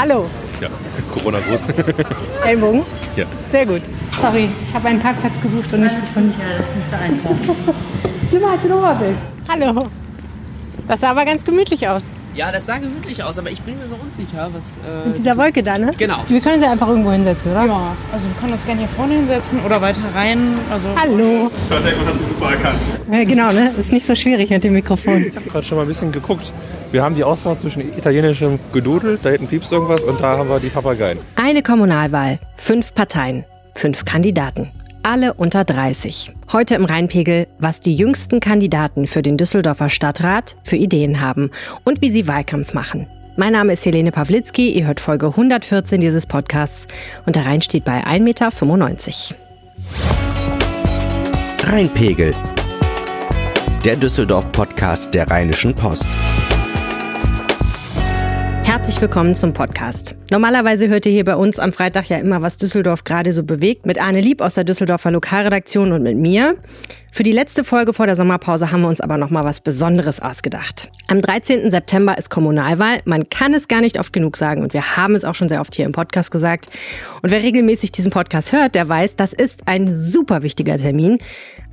Hallo. Ja, Corona groß. Ellbogen? Ja. Sehr gut. Sorry, ich habe einen Parkplatz gesucht und nicht gefunden. Ja, das ist nicht so einfach. Schlimmer als in Oberbild. Hallo. Das sah aber ganz gemütlich aus. Ja, das sah gemütlich aus, aber ich bin mir so unsicher, was. Äh, Mit dieser Wolke da, ne? Genau. Wir können ja einfach irgendwo hinsetzen, oder? Ja, also wir können uns gerne hier vorne hinsetzen oder weiter rein. Also Hallo. Perfekt, man hat sie super erkannt. Ja, genau, ne? Ist nicht so schwierig mit dem Mikrofon. Ich habe gerade schon mal ein bisschen geguckt. Wir haben die Auswahl zwischen italienischem Gedudel, da hinten piepst irgendwas und da haben wir die Papageien. Eine Kommunalwahl, fünf Parteien, fünf Kandidaten. Alle unter 30. Heute im Rheinpegel, was die jüngsten Kandidaten für den Düsseldorfer Stadtrat für Ideen haben und wie sie Wahlkampf machen. Mein Name ist Helene Pawlitzki, ihr hört Folge 114 dieses Podcasts und der Rhein steht bei 1,95 Meter. Rheinpegel. Der Düsseldorf-Podcast der Rheinischen Post. Herzlich willkommen zum Podcast. Normalerweise hört ihr hier bei uns am Freitag ja immer, was Düsseldorf gerade so bewegt, mit Arne Lieb aus der Düsseldorfer Lokalredaktion und mit mir. Für die letzte Folge vor der Sommerpause haben wir uns aber noch mal was Besonderes ausgedacht. Am 13. September ist Kommunalwahl. Man kann es gar nicht oft genug sagen und wir haben es auch schon sehr oft hier im Podcast gesagt. Und wer regelmäßig diesen Podcast hört, der weiß, das ist ein super wichtiger Termin.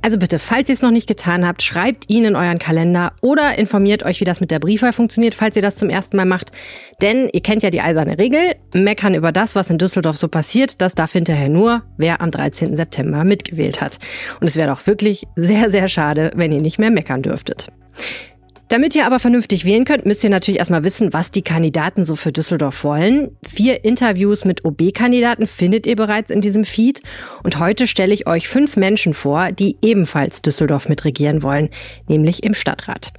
Also bitte, falls ihr es noch nicht getan habt, schreibt ihn in euren Kalender oder informiert euch, wie das mit der Briefwahl funktioniert, falls ihr das zum ersten Mal macht. Denn ihr kennt ja die eiserne Regel, meckern über das, was in Düsseldorf so passiert, das darf hinterher nur, wer am 13. September mitgewählt hat. Und es wäre doch wirklich sehr, sehr schade, wenn ihr nicht mehr meckern dürftet. Damit ihr aber vernünftig wählen könnt, müsst ihr natürlich erstmal wissen, was die Kandidaten so für Düsseldorf wollen. Vier Interviews mit OB-Kandidaten findet ihr bereits in diesem Feed. Und heute stelle ich euch fünf Menschen vor, die ebenfalls Düsseldorf mitregieren wollen, nämlich im Stadtrat.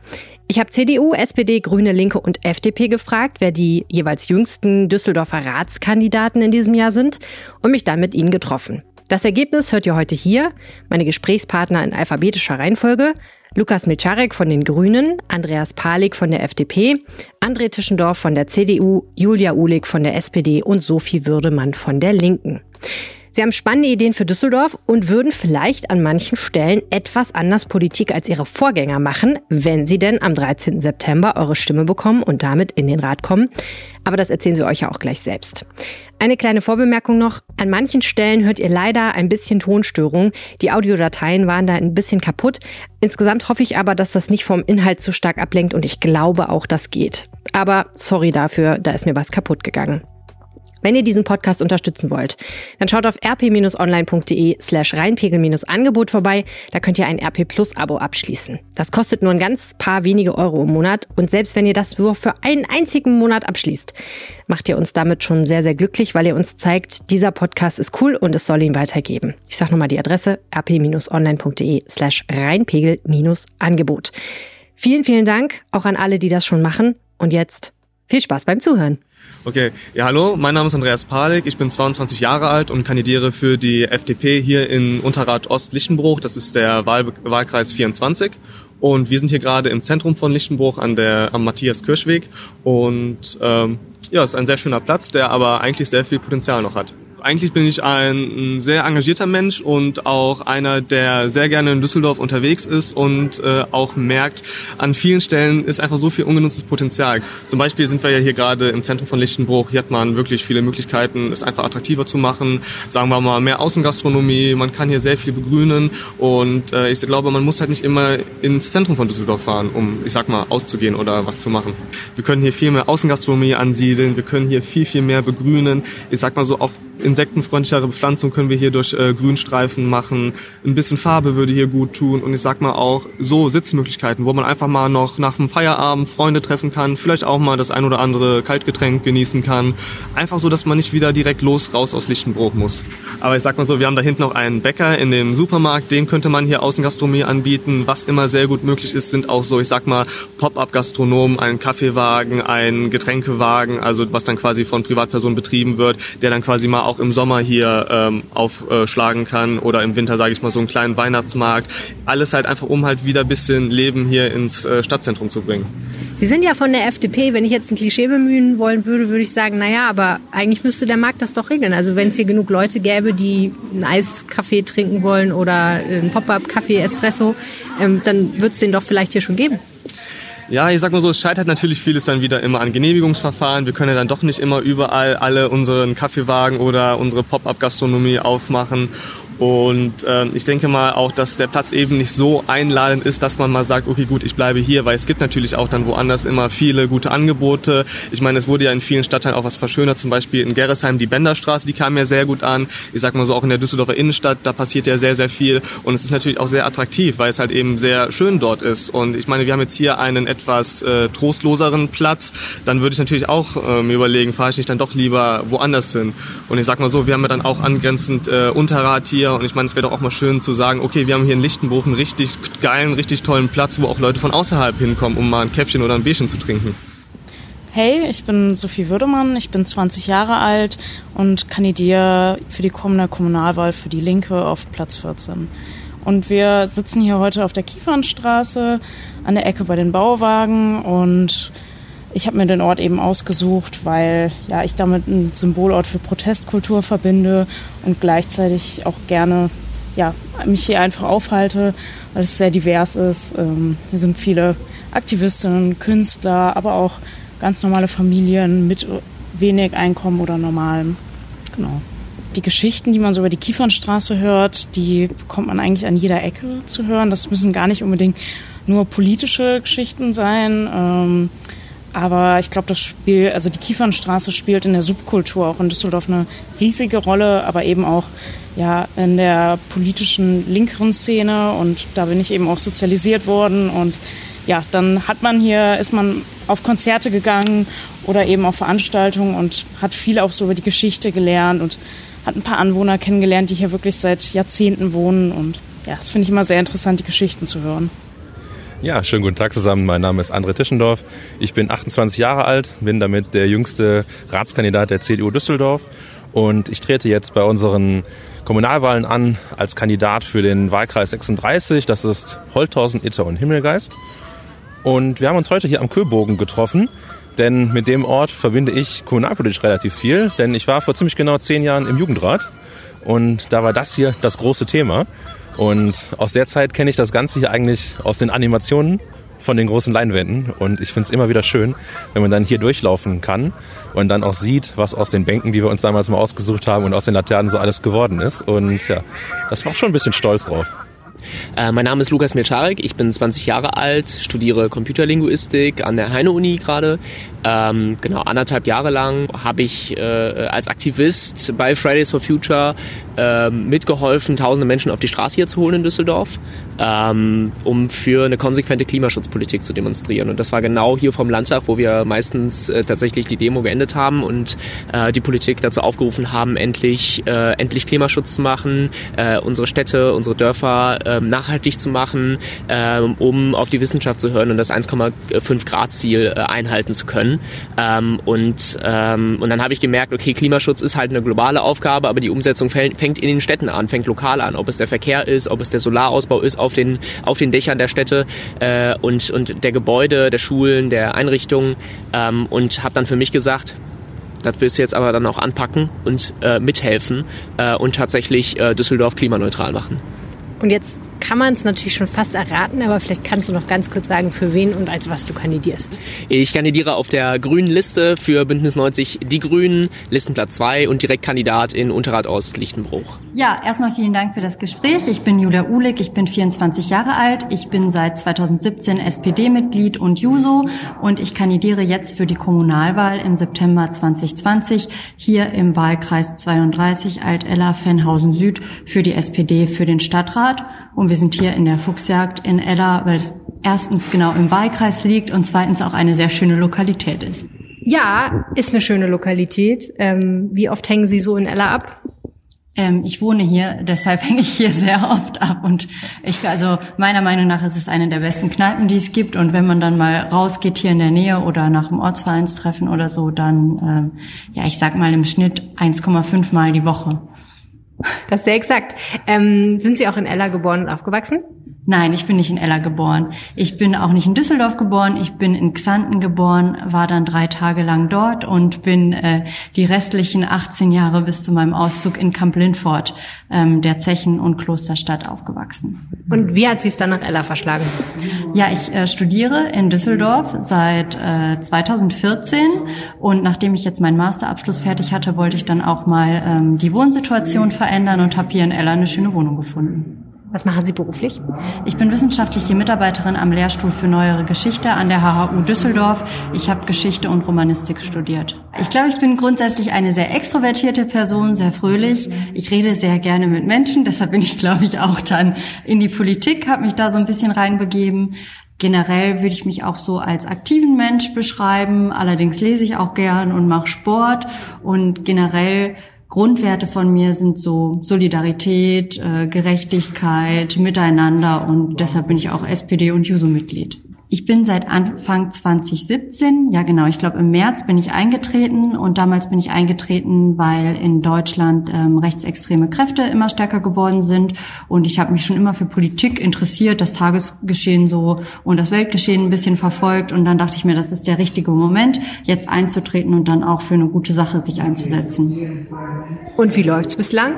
Ich habe CDU, SPD, Grüne, Linke und FDP gefragt, wer die jeweils jüngsten Düsseldorfer Ratskandidaten in diesem Jahr sind und mich dann mit ihnen getroffen. Das Ergebnis hört ihr heute hier. Meine Gesprächspartner in alphabetischer Reihenfolge. Lukas Milcharek von den Grünen, Andreas Palik von der FDP, André Tischendorf von der CDU, Julia Uhlig von der SPD und Sophie Würdemann von der Linken. Sie haben spannende Ideen für Düsseldorf und würden vielleicht an manchen Stellen etwas anders Politik als ihre Vorgänger machen, wenn sie denn am 13. September eure Stimme bekommen und damit in den Rat kommen. Aber das erzählen sie euch ja auch gleich selbst. Eine kleine Vorbemerkung noch. An manchen Stellen hört ihr leider ein bisschen Tonstörung. Die Audiodateien waren da ein bisschen kaputt. Insgesamt hoffe ich aber, dass das nicht vom Inhalt zu stark ablenkt und ich glaube auch, das geht. Aber sorry dafür, da ist mir was kaputt gegangen. Wenn ihr diesen Podcast unterstützen wollt, dann schaut auf rp-online.de slash reinpegel-angebot vorbei. Da könnt ihr ein RP Plus Abo abschließen. Das kostet nur ein ganz paar wenige Euro im Monat. Und selbst wenn ihr das nur für einen einzigen Monat abschließt, macht ihr uns damit schon sehr, sehr glücklich, weil ihr uns zeigt, dieser Podcast ist cool und es soll ihn weitergeben. Ich sage nochmal die Adresse rp-online.de slash reinpegel-angebot. Vielen, vielen Dank auch an alle, die das schon machen. Und jetzt viel Spaß beim Zuhören. Okay, ja hallo, mein Name ist Andreas Palik, ich bin 22 Jahre alt und kandidiere für die FDP hier in Unterrad Ost-Lichtenbruch, das ist der Wahl Wahlkreis 24 und wir sind hier gerade im Zentrum von Lichtenbruch an der, am Matthias-Kirschweg. Und ähm, ja, es ist ein sehr schöner Platz, der aber eigentlich sehr viel Potenzial noch hat. Eigentlich bin ich ein sehr engagierter Mensch und auch einer, der sehr gerne in Düsseldorf unterwegs ist und äh, auch merkt, an vielen Stellen ist einfach so viel ungenutztes Potenzial. Zum Beispiel sind wir ja hier gerade im Zentrum von Lichtenbruch. Hier hat man wirklich viele Möglichkeiten, es einfach attraktiver zu machen. Sagen wir mal mehr Außengastronomie. Man kann hier sehr viel begrünen und äh, ich glaube, man muss halt nicht immer ins Zentrum von Düsseldorf fahren, um, ich sag mal, auszugehen oder was zu machen. Wir können hier viel mehr Außengastronomie ansiedeln. Wir können hier viel, viel mehr begrünen. Ich sag mal so auch insektenfreundlichere Bepflanzung können wir hier durch äh, Grünstreifen machen. Ein bisschen Farbe würde hier gut tun. Und ich sag mal auch so Sitzmöglichkeiten, wo man einfach mal noch nach dem Feierabend Freunde treffen kann, vielleicht auch mal das ein oder andere Kaltgetränk genießen kann. Einfach so, dass man nicht wieder direkt los raus aus Lichtenbruch muss. Aber ich sag mal so, wir haben da hinten noch einen Bäcker in dem Supermarkt, dem könnte man hier Außengastronomie anbieten. Was immer sehr gut möglich ist, sind auch so, ich sag mal, Pop-up-Gastronomen, ein Kaffeewagen, ein Getränkewagen, also was dann quasi von Privatpersonen betrieben wird, der dann quasi mal auch im Sommer hier ähm, aufschlagen kann oder im Winter, sage ich mal, so einen kleinen Weihnachtsmarkt. Alles halt einfach, um halt wieder ein bisschen Leben hier ins äh, Stadtzentrum zu bringen. Sie sind ja von der FDP. Wenn ich jetzt ein Klischee bemühen wollen würde, würde ich sagen, naja, aber eigentlich müsste der Markt das doch regeln. Also wenn es hier genug Leute gäbe, die einen Eiskaffee trinken wollen oder einen Pop-up-Kaffee, Espresso, ähm, dann würde es den doch vielleicht hier schon geben. Ja, ich sag mal so, es scheitert natürlich vieles dann wieder immer an Genehmigungsverfahren. Wir können ja dann doch nicht immer überall alle unseren Kaffeewagen oder unsere Pop-up-Gastronomie aufmachen. Und äh, ich denke mal auch, dass der Platz eben nicht so einladend ist, dass man mal sagt, okay gut, ich bleibe hier, weil es gibt natürlich auch dann woanders immer viele gute Angebote. Ich meine, es wurde ja in vielen Stadtteilen auch was verschönert, zum Beispiel in Gerresheim die Benderstraße, die kam ja sehr gut an. Ich sag mal so auch in der Düsseldorfer Innenstadt, da passiert ja sehr, sehr viel. Und es ist natürlich auch sehr attraktiv, weil es halt eben sehr schön dort ist. Und ich meine, wir haben jetzt hier einen etwas äh, trostloseren Platz. Dann würde ich natürlich auch äh, mir überlegen, fahre ich nicht dann doch lieber woanders hin. Und ich sag mal so, wir haben ja dann auch angrenzend äh, Unterrad hier hier. Und ich meine, es wäre doch auch mal schön zu sagen, okay, wir haben hier in Lichtenbruch einen richtig geilen, richtig tollen Platz, wo auch Leute von außerhalb hinkommen, um mal ein Käffchen oder ein Bierchen zu trinken. Hey, ich bin Sophie Würdemann, ich bin 20 Jahre alt und kandidiere für die kommende Kommunalwahl für die Linke auf Platz 14. Und wir sitzen hier heute auf der Kiefernstraße an der Ecke bei den Bauwagen und ich habe mir den Ort eben ausgesucht, weil ja, ich damit einen Symbolort für Protestkultur verbinde und gleichzeitig auch gerne ja, mich hier einfach aufhalte, weil es sehr divers ist. Ähm, hier sind viele Aktivistinnen, Künstler, aber auch ganz normale Familien mit wenig Einkommen oder normalem. Genau. Die Geschichten, die man so über die Kiefernstraße hört, die bekommt man eigentlich an jeder Ecke zu hören. Das müssen gar nicht unbedingt nur politische Geschichten sein. Ähm, aber ich glaube, das Spiel, also die Kiefernstraße spielt in der Subkultur auch in Düsseldorf eine riesige Rolle, aber eben auch ja in der politischen linkeren Szene. Und da bin ich eben auch sozialisiert worden. Und ja, dann hat man hier, ist man auf Konzerte gegangen oder eben auf Veranstaltungen und hat viel auch so über die Geschichte gelernt und hat ein paar Anwohner kennengelernt, die hier wirklich seit Jahrzehnten wohnen. Und ja, das finde ich immer sehr interessant, die Geschichten zu hören. Ja, schönen guten Tag zusammen. Mein Name ist André Tischendorf. Ich bin 28 Jahre alt, bin damit der jüngste Ratskandidat der CDU Düsseldorf und ich trete jetzt bei unseren Kommunalwahlen an als Kandidat für den Wahlkreis 36. Das ist Holthausen, Itter und Himmelgeist. Und wir haben uns heute hier am Köbogen getroffen, denn mit dem Ort verbinde ich kommunalpolitisch relativ viel, denn ich war vor ziemlich genau zehn Jahren im Jugendrat und da war das hier das große Thema. Und aus der Zeit kenne ich das Ganze hier eigentlich aus den Animationen von den großen Leinwänden. Und ich finde es immer wieder schön, wenn man dann hier durchlaufen kann und dann auch sieht, was aus den Bänken, die wir uns damals mal ausgesucht haben und aus den Laternen so alles geworden ist. Und ja, das macht schon ein bisschen stolz drauf. Äh, mein Name ist Lukas Milcharek, ich bin 20 Jahre alt, studiere Computerlinguistik an der Heine-Uni gerade. Ähm, genau, anderthalb Jahre lang habe ich äh, als Aktivist bei Fridays for Future äh, mitgeholfen, tausende Menschen auf die Straße hier zu holen in Düsseldorf, ähm, um für eine konsequente Klimaschutzpolitik zu demonstrieren. Und das war genau hier vom Landtag, wo wir meistens äh, tatsächlich die Demo geendet haben und äh, die Politik dazu aufgerufen haben, endlich, endlich Klimaschutz zu machen, unsere Städte, unsere Dörfer äh, nachhaltig zu machen, äh, um auf die Wissenschaft zu hören und das 1,5 Grad Ziel äh, einhalten zu können. Ähm, und, ähm, und dann habe ich gemerkt, okay, Klimaschutz ist halt eine globale Aufgabe, aber die Umsetzung fängt in den Städten an, fängt lokal an, ob es der Verkehr ist, ob es der Solarausbau ist auf den, auf den Dächern der Städte äh, und, und der Gebäude, der Schulen, der Einrichtungen ähm, und habe dann für mich gesagt, das willst du jetzt aber dann auch anpacken und äh, mithelfen äh, und tatsächlich äh, Düsseldorf klimaneutral machen. Und jetzt kann man es natürlich schon fast erraten, aber vielleicht kannst du noch ganz kurz sagen, für wen und als was du kandidierst. Ich kandidiere auf der grünen Liste für Bündnis 90 Die Grünen, Listenplatz 2 und Direktkandidat in Unterrad Ost Lichtenbruch. Ja, erstmal vielen Dank für das Gespräch. Ich bin Julia Uhlig, ich bin 24 Jahre alt, ich bin seit 2017 SPD-Mitglied und Juso und ich kandidiere jetzt für die Kommunalwahl im September 2020 hier im Wahlkreis 32 Alt-Ella-Fenhausen Süd für die SPD für den Stadtrat. Und wir sind hier in der Fuchsjagd in Ella, weil es erstens genau im Wahlkreis liegt und zweitens auch eine sehr schöne Lokalität ist. Ja, ist eine schöne Lokalität. Ähm, wie oft hängen Sie so in Ella ab? Ähm, ich wohne hier, deshalb hänge ich hier sehr oft ab. Und ich, also meiner Meinung nach ist es eine der besten Kneipen, die es gibt. Und wenn man dann mal rausgeht hier in der Nähe oder nach einem Ortsvereinstreffen oder so, dann, ähm, ja, ich sag mal im Schnitt 1,5 Mal die Woche. Das ist sehr exakt. Ähm, sind Sie auch in Ella geboren und aufgewachsen? Nein, ich bin nicht in Ella geboren. Ich bin auch nicht in Düsseldorf geboren. Ich bin in Xanten geboren, war dann drei Tage lang dort und bin äh, die restlichen 18 Jahre bis zu meinem Auszug in Kamp Lindfort, ähm, der Zechen- und Klosterstadt, aufgewachsen. Und wie hat sie es dann nach Ella verschlagen? Ja, ich äh, studiere in Düsseldorf seit äh, 2014 und nachdem ich jetzt meinen Masterabschluss fertig hatte, wollte ich dann auch mal ähm, die Wohnsituation verändern und habe hier in Ella eine schöne Wohnung gefunden. Was machen Sie beruflich? Ich bin wissenschaftliche Mitarbeiterin am Lehrstuhl für Neuere Geschichte an der HHU Düsseldorf. Ich habe Geschichte und Romanistik studiert. Ich glaube, ich bin grundsätzlich eine sehr extrovertierte Person, sehr fröhlich. Ich rede sehr gerne mit Menschen, deshalb bin ich, glaube ich, auch dann in die Politik, habe mich da so ein bisschen reinbegeben. Generell würde ich mich auch so als aktiven Mensch beschreiben. Allerdings lese ich auch gern und mache Sport und generell Grundwerte von mir sind so Solidarität, äh, Gerechtigkeit, Miteinander und deshalb bin ich auch SPD und Juso-Mitglied. Ich bin seit Anfang 2017, ja genau, ich glaube im März bin ich eingetreten und damals bin ich eingetreten, weil in Deutschland ähm, rechtsextreme Kräfte immer stärker geworden sind und ich habe mich schon immer für Politik interessiert, das Tagesgeschehen so und das Weltgeschehen ein bisschen verfolgt und dann dachte ich mir, das ist der richtige Moment, jetzt einzutreten und dann auch für eine gute Sache sich einzusetzen. Und wie läuft's bislang?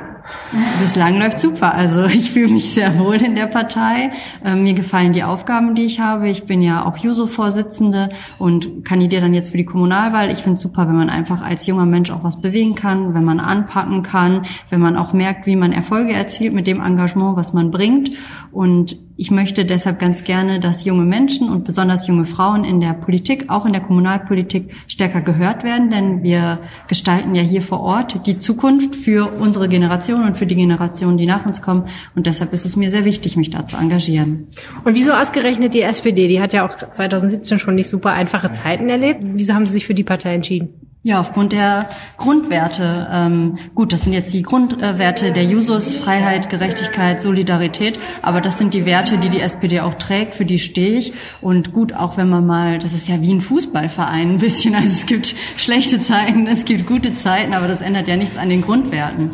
Bislang läuft super. Also ich fühle mich sehr wohl in der Partei. Ähm, mir gefallen die Aufgaben, die ich habe. Ich bin ja auch Juso-Vorsitzende und kandidiere dann jetzt für die Kommunalwahl. Ich finde es super, wenn man einfach als junger Mensch auch was bewegen kann, wenn man anpacken kann, wenn man auch merkt, wie man Erfolge erzielt mit dem Engagement, was man bringt. Und ich möchte deshalb ganz gerne, dass junge Menschen und besonders junge Frauen in der Politik, auch in der Kommunalpolitik, stärker gehört werden, denn wir gestalten ja hier vor Ort die Zukunft für unsere Generation und für die Generationen, die nach uns kommen. Und deshalb ist es mir sehr wichtig, mich da zu engagieren. Und wieso ausgerechnet die SPD? Die hat ja auch 2017 schon nicht super einfache Zeiten erlebt. Wieso haben Sie sich für die Partei entschieden? Ja, aufgrund der Grundwerte. Ähm, gut, das sind jetzt die Grundwerte der Jusos, Freiheit, Gerechtigkeit, Solidarität. Aber das sind die Werte, die die SPD auch trägt, für die stehe ich. Und gut, auch wenn man mal, das ist ja wie ein Fußballverein ein bisschen. Also es gibt schlechte Zeiten, es gibt gute Zeiten, aber das ändert ja nichts an den Grundwerten.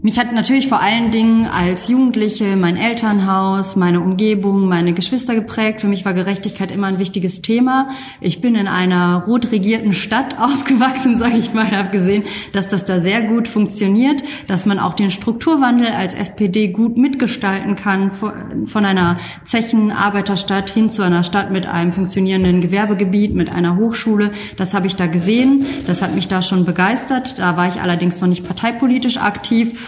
Mich hat natürlich vor allen Dingen als Jugendliche mein Elternhaus, meine Umgebung, meine Geschwister geprägt. Für mich war Gerechtigkeit immer ein wichtiges Thema. Ich bin in einer rot regierten Stadt aufgewachsen, sage ich mal, habe gesehen, dass das da sehr gut funktioniert, dass man auch den Strukturwandel als SPD gut mitgestalten kann, von einer Zechenarbeiterstadt hin zu einer Stadt mit einem funktionierenden Gewerbegebiet, mit einer Hochschule. Das habe ich da gesehen, das hat mich da schon begeistert. Da war ich allerdings noch nicht parteipolitisch aktiv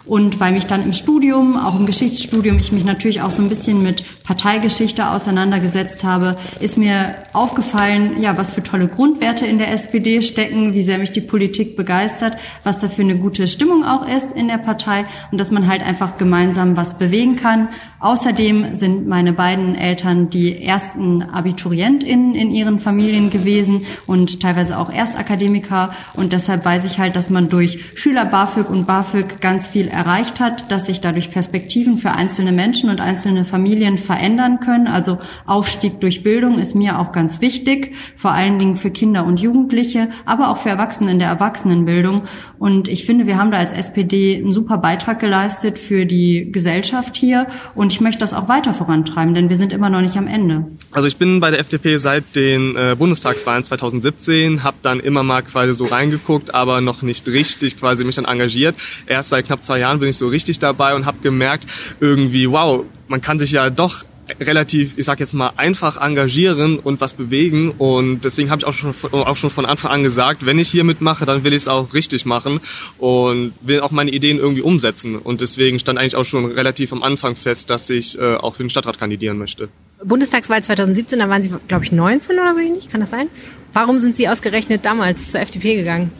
und weil mich dann im Studium, auch im Geschichtsstudium, ich mich natürlich auch so ein bisschen mit Parteigeschichte auseinandergesetzt habe, ist mir aufgefallen, ja, was für tolle Grundwerte in der SPD stecken, wie sehr mich die Politik begeistert, was da für eine gute Stimmung auch ist in der Partei und dass man halt einfach gemeinsam was bewegen kann. Außerdem sind meine beiden Eltern die ersten AbiturientInnen in ihren Familien gewesen und teilweise auch Erstakademiker und deshalb weiß ich halt, dass man durch Schüler BAföG und BAföG ganz viel erreicht hat, dass sich dadurch Perspektiven für einzelne Menschen und einzelne Familien verändern können. Also Aufstieg durch Bildung ist mir auch ganz wichtig, vor allen Dingen für Kinder und Jugendliche, aber auch für Erwachsene in der Erwachsenenbildung. Und ich finde, wir haben da als SPD einen super Beitrag geleistet für die Gesellschaft hier. Und ich möchte das auch weiter vorantreiben, denn wir sind immer noch nicht am Ende. Also ich bin bei der FDP seit den äh, Bundestagswahlen 2017, habe dann immer mal quasi so reingeguckt, aber noch nicht richtig quasi mich dann engagiert. Erst seit knapp zwei Jahren bin ich so richtig dabei und habe gemerkt, irgendwie, wow, man kann sich ja doch relativ, ich sag jetzt mal, einfach engagieren und was bewegen. Und deswegen habe ich auch schon, auch schon von Anfang an gesagt, wenn ich hier mitmache, dann will ich es auch richtig machen und will auch meine Ideen irgendwie umsetzen. Und deswegen stand eigentlich auch schon relativ am Anfang fest, dass ich äh, auch für den Stadtrat kandidieren möchte. Bundestagswahl 2017, da waren Sie, glaube ich, 19 oder so ähnlich, kann das sein? Warum sind Sie ausgerechnet damals zur FDP gegangen?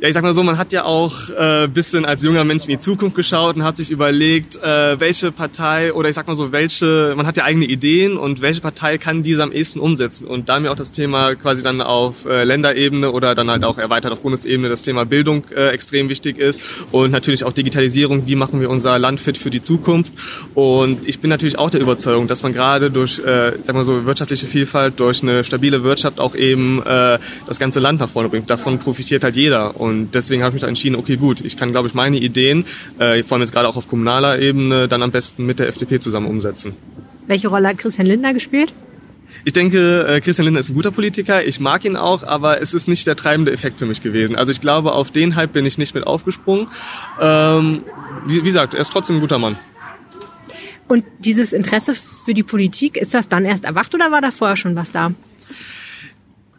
Ja, ich sag mal so, man hat ja auch äh, bisschen als junger Mensch in die Zukunft geschaut und hat sich überlegt, äh, welche Partei oder ich sag mal so, welche, man hat ja eigene Ideen und welche Partei kann diese am ehesten umsetzen. Und da mir auch das Thema quasi dann auf äh, Länderebene oder dann halt auch erweitert auf Bundesebene das Thema Bildung äh, extrem wichtig ist und natürlich auch Digitalisierung, wie machen wir unser Land fit für die Zukunft. Und ich bin natürlich auch der Überzeugung, dass man gerade durch, äh, sag mal so, wirtschaftliche Vielfalt, durch eine stabile Wirtschaft auch eben äh, das ganze Land nach vorne bringt. Davon profitiert halt jeder. Und Und deswegen habe ich mich da entschieden, okay, gut, ich kann, glaube ich, meine Ideen, äh, vor allem jetzt gerade auch auf kommunaler Ebene, dann am besten mit der FDP zusammen umsetzen. Welche Rolle hat Christian Lindner gespielt? Ich denke, äh, Christian Lindner ist ein guter Politiker. Ich mag ihn auch, aber es ist nicht der treibende Effekt für mich gewesen. Also ich glaube, auf den Hype bin ich nicht mit aufgesprungen. Ähm, wie, wie gesagt, er ist trotzdem ein guter Mann. Und dieses Interesse für die Politik, ist das dann erst erwacht oder war da vorher schon was da?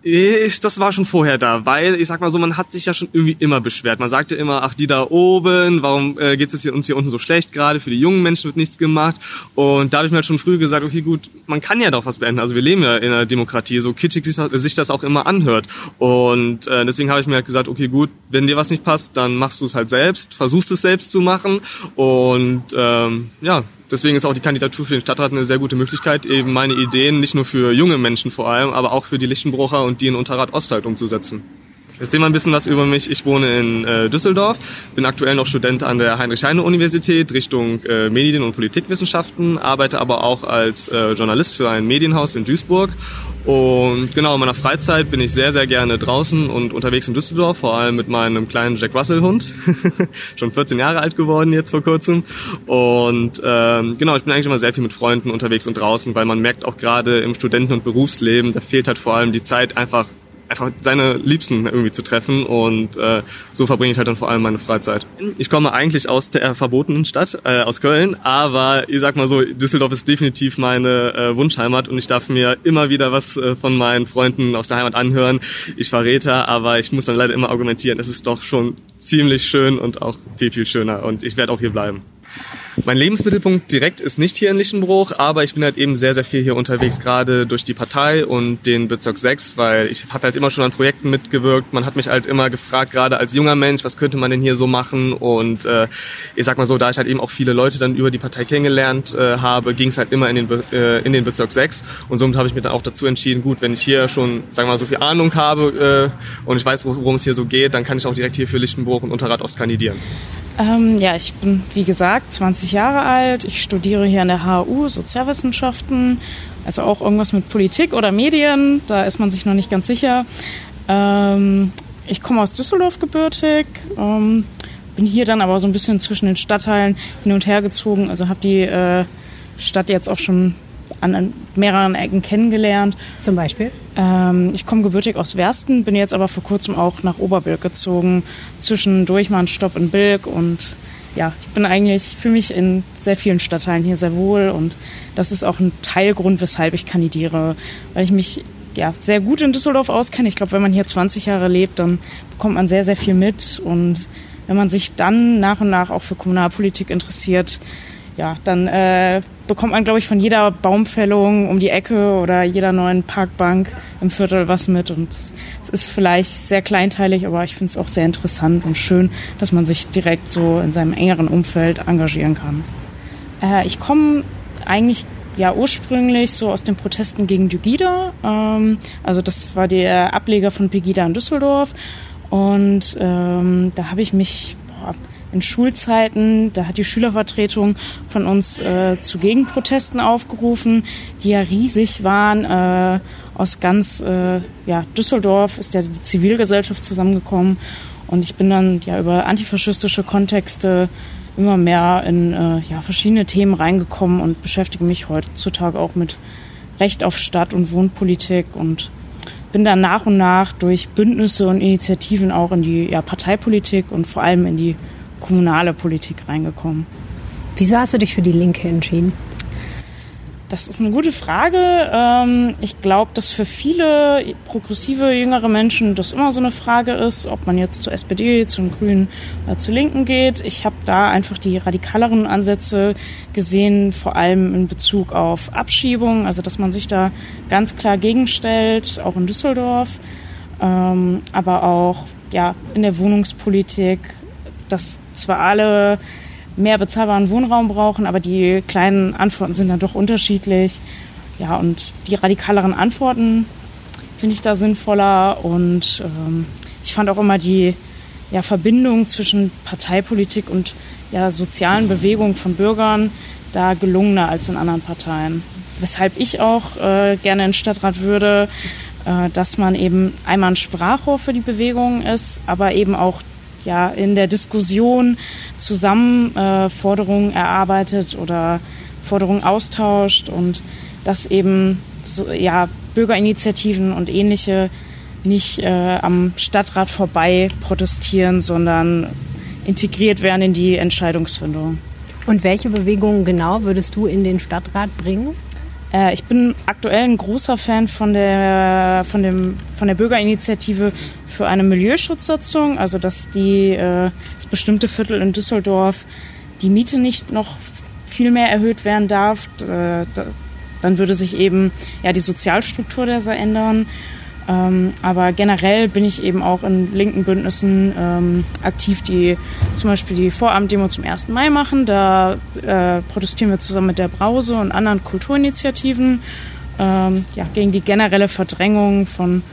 Das war schon vorher da, weil ich sag mal so, man hat sich ja schon irgendwie immer beschwert. Man sagte immer, ach die da oben, warum äh, geht es uns hier unten so schlecht? Gerade für die jungen Menschen wird nichts gemacht. Und da habe ich mir halt schon früh gesagt, okay gut, man kann ja doch was beenden. Also wir leben ja in einer Demokratie, so kitschig sich das auch immer anhört. Und äh, deswegen habe ich mir halt gesagt, okay gut, wenn dir was nicht passt, dann machst du es halt selbst, versuchst es selbst zu machen. Und ähm, ja, Deswegen ist auch die Kandidatur für den Stadtrat eine sehr gute Möglichkeit, eben meine Ideen nicht nur für junge Menschen vor allem, aber auch für die Lichtenbrucher und die in Unterrad Ost halt umzusetzen. Jetzt sehen wir ein bisschen was über mich. Ich wohne in äh, Düsseldorf, bin aktuell noch Student an der Heinrich-Heine-Universität Richtung äh, Medien- und Politikwissenschaften, arbeite aber auch als äh, Journalist für ein Medienhaus in Duisburg. Und genau, in meiner Freizeit bin ich sehr, sehr gerne draußen und unterwegs in Düsseldorf, vor allem mit meinem kleinen Jack Russell-Hund. Schon 14 Jahre alt geworden jetzt vor kurzem. Und ähm, genau, ich bin eigentlich immer sehr viel mit Freunden unterwegs und draußen, weil man merkt auch gerade im Studenten- und Berufsleben, da fehlt halt vor allem die Zeit, einfach einfach seine Liebsten irgendwie zu treffen und äh, so verbringe ich halt dann vor allem meine Freizeit. Ich komme eigentlich aus der verbotenen Stadt, äh, aus Köln, aber ich sag mal so, Düsseldorf ist definitiv meine äh, Wunschheimat und ich darf mir immer wieder was äh, von meinen Freunden aus der Heimat anhören. Ich verrate, aber ich muss dann leider immer argumentieren, es ist doch schon ziemlich schön und auch viel, viel schöner und ich werde auch hier bleiben. Mein Lebensmittelpunkt direkt ist nicht hier in Lichtenbruch, aber ich bin halt eben sehr, sehr viel hier unterwegs, gerade durch die Partei und den Bezirk 6, weil ich habe halt immer schon an Projekten mitgewirkt. Man hat mich halt immer gefragt, gerade als junger Mensch, was könnte man denn hier so machen? Und äh, ich sag mal so, da ich halt eben auch viele Leute dann über die Partei kennengelernt äh, habe, ging es halt immer in den, äh, in den Bezirk 6. Und somit habe ich mir dann auch dazu entschieden, gut, wenn ich hier schon, sagen wir mal, so viel Ahnung habe äh, und ich weiß, worum es hier so geht, dann kann ich auch direkt hier für Lichtenbruch und Unterrad Ost kandidieren. Ähm, ja, ich bin, wie gesagt, 20 Jahre alt. Ich studiere hier an der HU Sozialwissenschaften, also auch irgendwas mit Politik oder Medien. Da ist man sich noch nicht ganz sicher. Ähm, ich komme aus Düsseldorf gebürtig, ähm, bin hier dann aber so ein bisschen zwischen den Stadtteilen hin und her gezogen. Also habe die äh, Stadt jetzt auch schon an mehreren Ecken kennengelernt. Zum Beispiel? Ähm, ich komme gebürtig aus Wersten, bin jetzt aber vor kurzem auch nach Oberbilk gezogen. Zwischendurch mal einen Stopp in Bilk und ja, ich bin eigentlich für mich in sehr vielen Stadtteilen hier sehr wohl und das ist auch ein Teilgrund, weshalb ich kandidiere, weil ich mich ja, sehr gut in Düsseldorf auskenne. Ich glaube, wenn man hier 20 Jahre lebt, dann bekommt man sehr, sehr viel mit und wenn man sich dann nach und nach auch für Kommunalpolitik interessiert, ja, dann äh, bekommt man, glaube ich, von jeder Baumfällung um die Ecke oder jeder neuen Parkbank im Viertel was mit. Und es ist vielleicht sehr kleinteilig, aber ich finde es auch sehr interessant und schön, dass man sich direkt so in seinem engeren Umfeld engagieren kann. Äh, ich komme eigentlich ja ursprünglich so aus den Protesten gegen Dugida. Ähm, also das war der Ableger von Pegida in Düsseldorf. Und ähm, da habe ich mich in Schulzeiten, da hat die Schülervertretung von uns äh, zu Gegenprotesten aufgerufen, die ja riesig waren. Äh, aus ganz äh, ja, Düsseldorf ist ja die Zivilgesellschaft zusammengekommen und ich bin dann ja über antifaschistische Kontexte immer mehr in äh, ja, verschiedene Themen reingekommen und beschäftige mich heutzutage auch mit Recht auf Stadt- und Wohnpolitik und bin dann nach und nach durch Bündnisse und Initiativen auch in die ja, Parteipolitik und vor allem in die kommunale Politik reingekommen. Wieso hast du dich für die Linke entschieden? Das ist eine gute Frage. Ähm, ich glaube, dass für viele progressive jüngere Menschen das immer so eine Frage ist, ob man jetzt zur SPD, zu den Grünen oder zur Linken geht. Ich habe da einfach die radikaleren Ansätze gesehen, vor allem in Bezug auf Abschiebung, also dass man sich da ganz klar gegenstellt, auch in Düsseldorf, ähm, aber auch ja in der Wohnungspolitik, dass zwar alle mehr bezahlbaren Wohnraum brauchen, aber die kleinen Antworten sind dann doch unterschiedlich. Ja, und die radikaleren Antworten finde ich da sinnvoller. Und ähm, ich fand auch immer die ja, Verbindung zwischen Parteipolitik und ja, sozialen Bewegungen von Bürgern da gelungener als in anderen Parteien. Weshalb ich auch äh, gerne in Stadtrat würde, äh, dass man eben einmal ein Sprachrohr für die Bewegung ist, aber eben auch ja in der Diskussion zusammen äh, Forderungen erarbeitet oder Forderungen austauscht und dass eben so, ja Bürgerinitiativen und ähnliche nicht äh, am Stadtrat vorbei protestieren, sondern integriert werden in die Entscheidungsfindung. Und welche Bewegungen genau würdest du in den Stadtrat bringen? Äh, ich bin aktuell ein großer Fan von der, von dem, von der Bürgerinitiative für eine Milieuschutzsatzung, also dass die, äh, das bestimmte Viertel in Düsseldorf die Miete nicht noch viel mehr erhöht werden darf. Äh, dann würde sich eben ja die Sozialstruktur dieser ändern. Ähm, aber generell bin ich eben auch in linken Bündnissen ähm, aktiv, die zum Beispiel die Vorabenddemo zum 1. Mai machen. Da äh, protestieren wir zusammen mit der Brause und anderen Kulturinitiativen ähm, ja, gegen die generelle Verdrängung von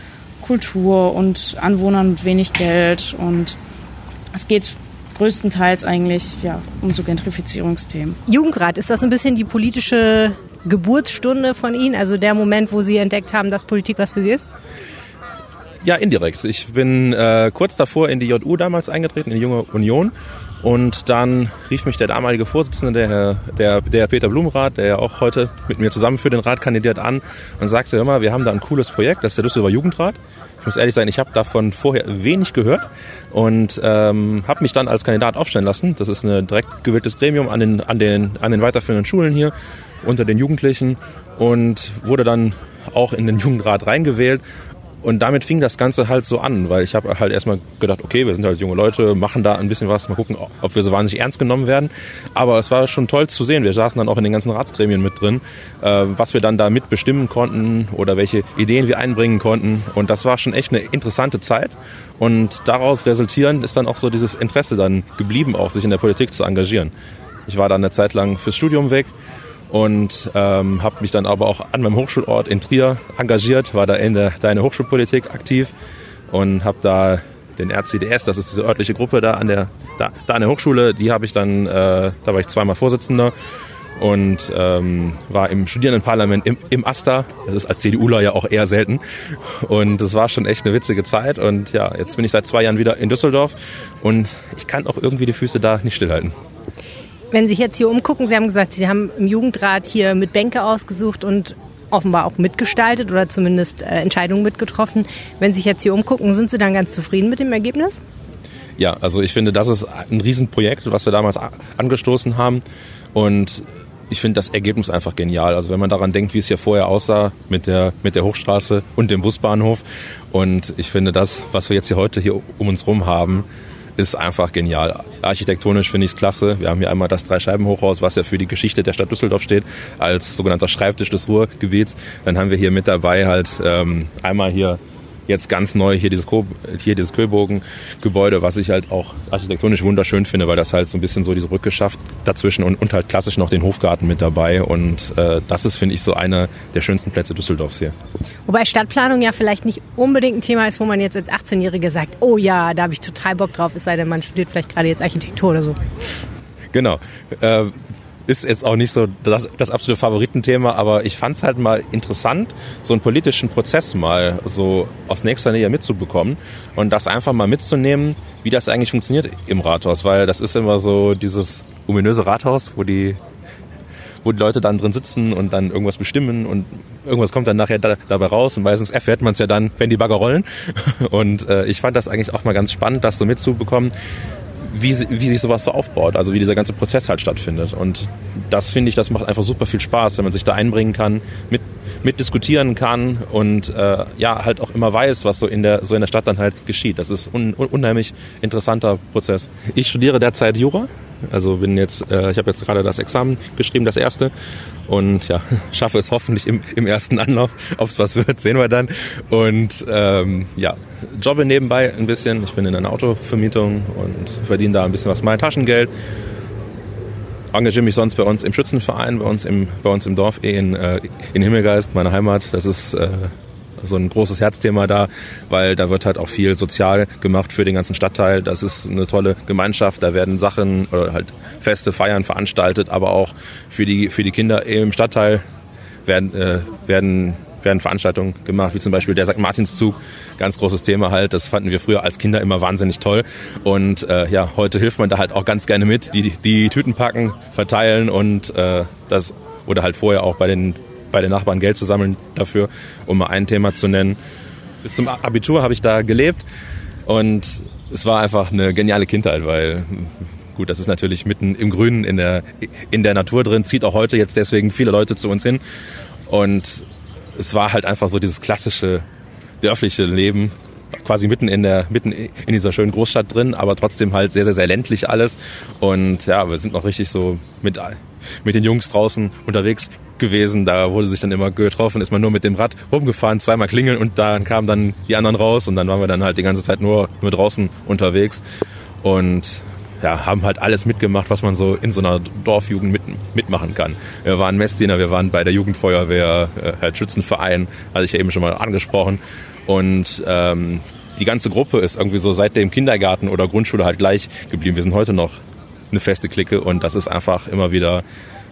Kultur und Anwohnern mit wenig Geld. Und es geht größtenteils eigentlich ja, um so Gentrifizierungsthemen. Jugendrat, ist das ein bisschen die politische Geburtsstunde von Ihnen, also der Moment, wo Sie entdeckt haben, dass Politik was für Sie ist? Ja, indirekt. Ich bin äh, kurz davor in die JU damals eingetreten, in die Junge Union. Und dann rief mich der damalige Vorsitzende, der, der, der Peter Blumenrath, der ja auch heute mit mir zusammen für den Rat kandidiert, an und sagte immer, wir haben da ein cooles Projekt, das ist der Düsseldorfer Jugendrat. Ich muss ehrlich sein, ich habe davon vorher wenig gehört und ähm, habe mich dann als Kandidat aufstellen lassen. Das ist ein direkt gewähltes Gremium an den, an, den, an den weiterführenden Schulen hier unter den Jugendlichen und wurde dann auch in den Jugendrat reingewählt und damit fing das Ganze halt so an, weil ich habe halt erstmal gedacht, okay, wir sind halt junge Leute, machen da ein bisschen was, mal gucken, ob wir so wahnsinnig ernst genommen werden. Aber es war schon toll zu sehen. Wir saßen dann auch in den ganzen Ratsgremien mit drin, äh, was wir dann da mitbestimmen konnten oder welche Ideen wir einbringen konnten. Und das war schon echt eine interessante Zeit. Und daraus resultierend ist dann auch so dieses Interesse dann geblieben, auch sich in der Politik zu engagieren. Ich war dann eine Zeit lang fürs Studium weg und ähm, habe mich dann aber auch an meinem Hochschulort in Trier engagiert, war da in der, da in der Hochschulpolitik aktiv und habe da den RCDS, das ist diese örtliche Gruppe da an der da, da an der Hochschule, die habe ich dann, äh, da war ich zweimal Vorsitzender und ähm, war im Studierendenparlament im, im AStA. Das ist als CDUler ja auch eher selten. Und das war schon echt eine witzige Zeit. Und ja, jetzt bin ich seit zwei Jahren wieder in Düsseldorf und ich kann auch irgendwie die Füße da nicht stillhalten. Wenn Sie sich jetzt hier umgucken, Sie haben gesagt, Sie haben im Jugendrat hier mit Bänke ausgesucht und offenbar auch mitgestaltet oder zumindest äh, Entscheidungen mitgetroffen. Wenn Sie sich jetzt hier umgucken, sind Sie dann ganz zufrieden mit dem Ergebnis? Ja, also ich finde, das ist ein Riesenprojekt, was wir damals angestoßen haben. Und ich finde das Ergebnis einfach genial. Also wenn man daran denkt, wie es hier vorher aussah mit der, mit der Hochstraße und dem Busbahnhof. Und ich finde das, was wir jetzt hier heute hier um uns rum haben, ist einfach genial. Architektonisch finde ich es klasse. Wir haben hier einmal das Dreischeibenhochhaus, was ja für die Geschichte der Stadt Düsseldorf steht, als sogenannter Schreibtisch des Ruhrgebiets. Dann haben wir hier mit dabei halt ähm, einmal hier jetzt ganz neu hier dieses, Ko hier dieses Köbogen-Gebäude, was ich halt auch architektonisch wunderschön finde, weil das halt so ein bisschen so diese Brücke schafft dazwischen und, und halt klassisch noch den Hofgarten mit dabei. Und äh, das ist, finde ich, so einer der schönsten Plätze Düsseldorfs hier. Wobei Stadtplanung ja vielleicht nicht unbedingt ein Thema ist, wo man jetzt als 18-Jährige sagt, oh ja, da habe ich total Bock drauf, es sei denn, man studiert vielleicht gerade jetzt Architektur oder so. Genau. Äh, ist jetzt auch nicht so das, das absolute Favoritenthema, aber ich fand es halt mal interessant, so einen politischen Prozess mal so aus nächster Nähe mitzubekommen und das einfach mal mitzunehmen, wie das eigentlich funktioniert im Rathaus, weil das ist immer so dieses ominöse Rathaus, wo die wo die Leute dann drin sitzen und dann irgendwas bestimmen und irgendwas kommt dann nachher da, dabei raus und meistens erfährt man es ja dann, wenn die Bagger rollen. Und äh, ich fand das eigentlich auch mal ganz spannend, das so mitzubekommen, wie, wie sich sowas so aufbaut, also wie dieser ganze Prozess halt stattfindet. Und das finde ich, das macht einfach super viel Spaß, wenn man sich da einbringen kann, mit, mit diskutieren kann und äh, ja, halt auch immer weiß, was so in der, so in der Stadt dann halt geschieht. Das ist un, un, unheimlich interessanter Prozess. Ich studiere derzeit Jura, also bin jetzt, äh, ich habe jetzt gerade das Examen geschrieben, das erste und ja, schaffe es hoffentlich im, im ersten Anlauf. Ob es was wird, sehen wir dann. Und ähm, ja, jobbe nebenbei ein bisschen. Ich bin in einer Autovermietung und verdiene da ein bisschen was mein Taschengeld. Engagiere mich sonst bei uns im Schützenverein, bei uns im, bei uns im Dorf eh in, äh, in Himmelgeist, meine Heimat. Das ist äh, so ein großes Herzthema da, weil da wird halt auch viel sozial gemacht für den ganzen Stadtteil. Das ist eine tolle Gemeinschaft, da werden Sachen oder halt Feste, Feiern veranstaltet, aber auch für die, für die Kinder im Stadtteil werden, äh, werden werden Veranstaltungen gemacht, wie zum Beispiel der St. Martinszug, ganz großes Thema halt. Das fanden wir früher als Kinder immer wahnsinnig toll. Und äh, ja, heute hilft man da halt auch ganz gerne mit, die, die Tüten packen, verteilen und äh, das oder halt vorher auch bei den bei den Nachbarn Geld zu sammeln dafür, um mal ein Thema zu nennen. Bis zum Abitur habe ich da gelebt und es war einfach eine geniale Kindheit, weil gut, das ist natürlich mitten im Grünen in der in der Natur drin, zieht auch heute jetzt deswegen viele Leute zu uns hin und es war halt einfach so dieses klassische dörfliche Leben, quasi mitten in der mitten in dieser schönen Großstadt drin, aber trotzdem halt sehr sehr sehr ländlich alles und ja, wir sind noch richtig so mit mit den Jungs draußen unterwegs gewesen. Da wurde sich dann immer getroffen, ist man nur mit dem Rad rumgefahren, zweimal klingeln und dann kamen dann die anderen raus und dann waren wir dann halt die ganze Zeit nur nur draußen unterwegs und ja, haben halt alles mitgemacht, was man so in so einer Dorfjugend mit, mitmachen kann. Wir waren Messdiener, wir waren bei der Jugendfeuerwehr, äh, halt Schützenverein, hatte ich ja eben schon mal angesprochen. Und ähm, die ganze Gruppe ist irgendwie so seit dem Kindergarten oder Grundschule halt gleich geblieben. Wir sind heute noch eine feste Clique und das ist einfach immer wieder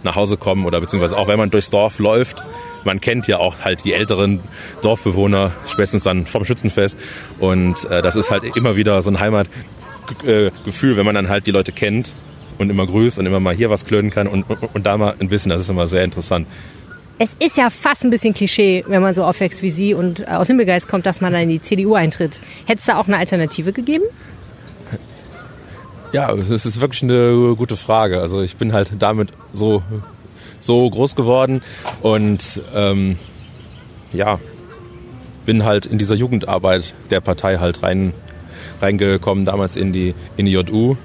nach Hause kommen oder beziehungsweise auch wenn man durchs Dorf läuft, man kennt ja auch halt die älteren Dorfbewohner, spätestens dann vom Schützenfest und äh, das ist halt immer wieder so ein Heimat, äh, Gefühl, wenn man dann halt die Leute kennt und immer grüßt und immer mal hier was klönen kann und, und, und da mal ein bisschen. Das ist immer sehr interessant. Es ist ja fast ein bisschen Klischee, wenn man so aufwächst wie Sie und aus Himmelgeist kommt, dass man dann in die CDU eintritt. Hätte es da auch eine Alternative gegeben? Ja, das ist wirklich eine gute Frage. Also ich bin halt damit so, so groß geworden und ähm, ja, bin halt in dieser Jugendarbeit der Partei halt rein reingekommen, damals in die, in die JU.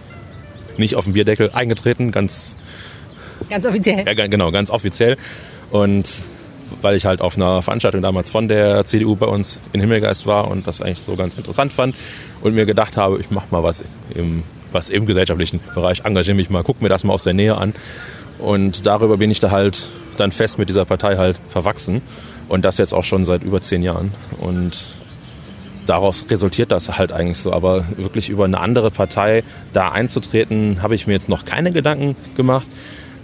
Nicht auf den Bierdeckel eingetreten, ganz. Ganz offiziell. Ja, genau, ganz offiziell. Und weil ich halt auf einer Veranstaltung damals von der CDU bei uns in Himmelgeist war und das eigentlich so ganz interessant fand und mir gedacht habe, ich mache mal was im, was im gesellschaftlichen Bereich, engagiere mich mal, guck mir das mal aus der Nähe an. Und darüber bin ich da halt dann fest mit dieser Partei halt verwachsen. Und das jetzt auch schon seit über zehn Jahren. Und daraus resultiert das halt eigentlich so. Aber wirklich über eine andere Partei da einzutreten, habe ich mir jetzt noch keine Gedanken gemacht.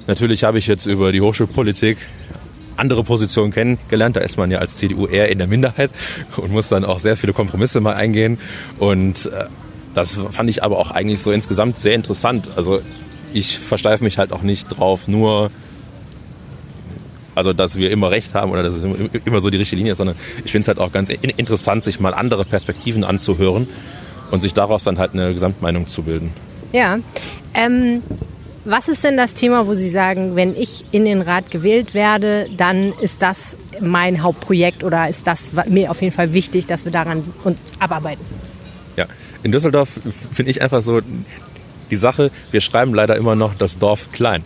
Natürlich habe ich jetzt über die Hochschulpolitik andere Positionen kennengelernt. Da ist man ja als CDU eher in der Minderheit und muss dann auch sehr viele Kompromisse mal eingehen. Und äh, das fand ich aber auch eigentlich so insgesamt sehr interessant. Also ich versteife mich halt auch nicht drauf, nur also, dass wir immer recht haben oder dass es immer so die richtige Linie ist, sondern ich finde es halt auch ganz interessant, sich mal andere Perspektiven anzuhören und sich daraus dann halt eine Gesamtmeinung zu bilden. Ja. Ähm, was ist denn das Thema, wo Sie sagen, wenn ich in den Rat gewählt werde, dann ist das mein Hauptprojekt oder ist das mir auf jeden Fall wichtig, dass wir daran uns abarbeiten? Ja, in Düsseldorf finde ich einfach so die Sache, wir schreiben leider immer noch das Dorf klein.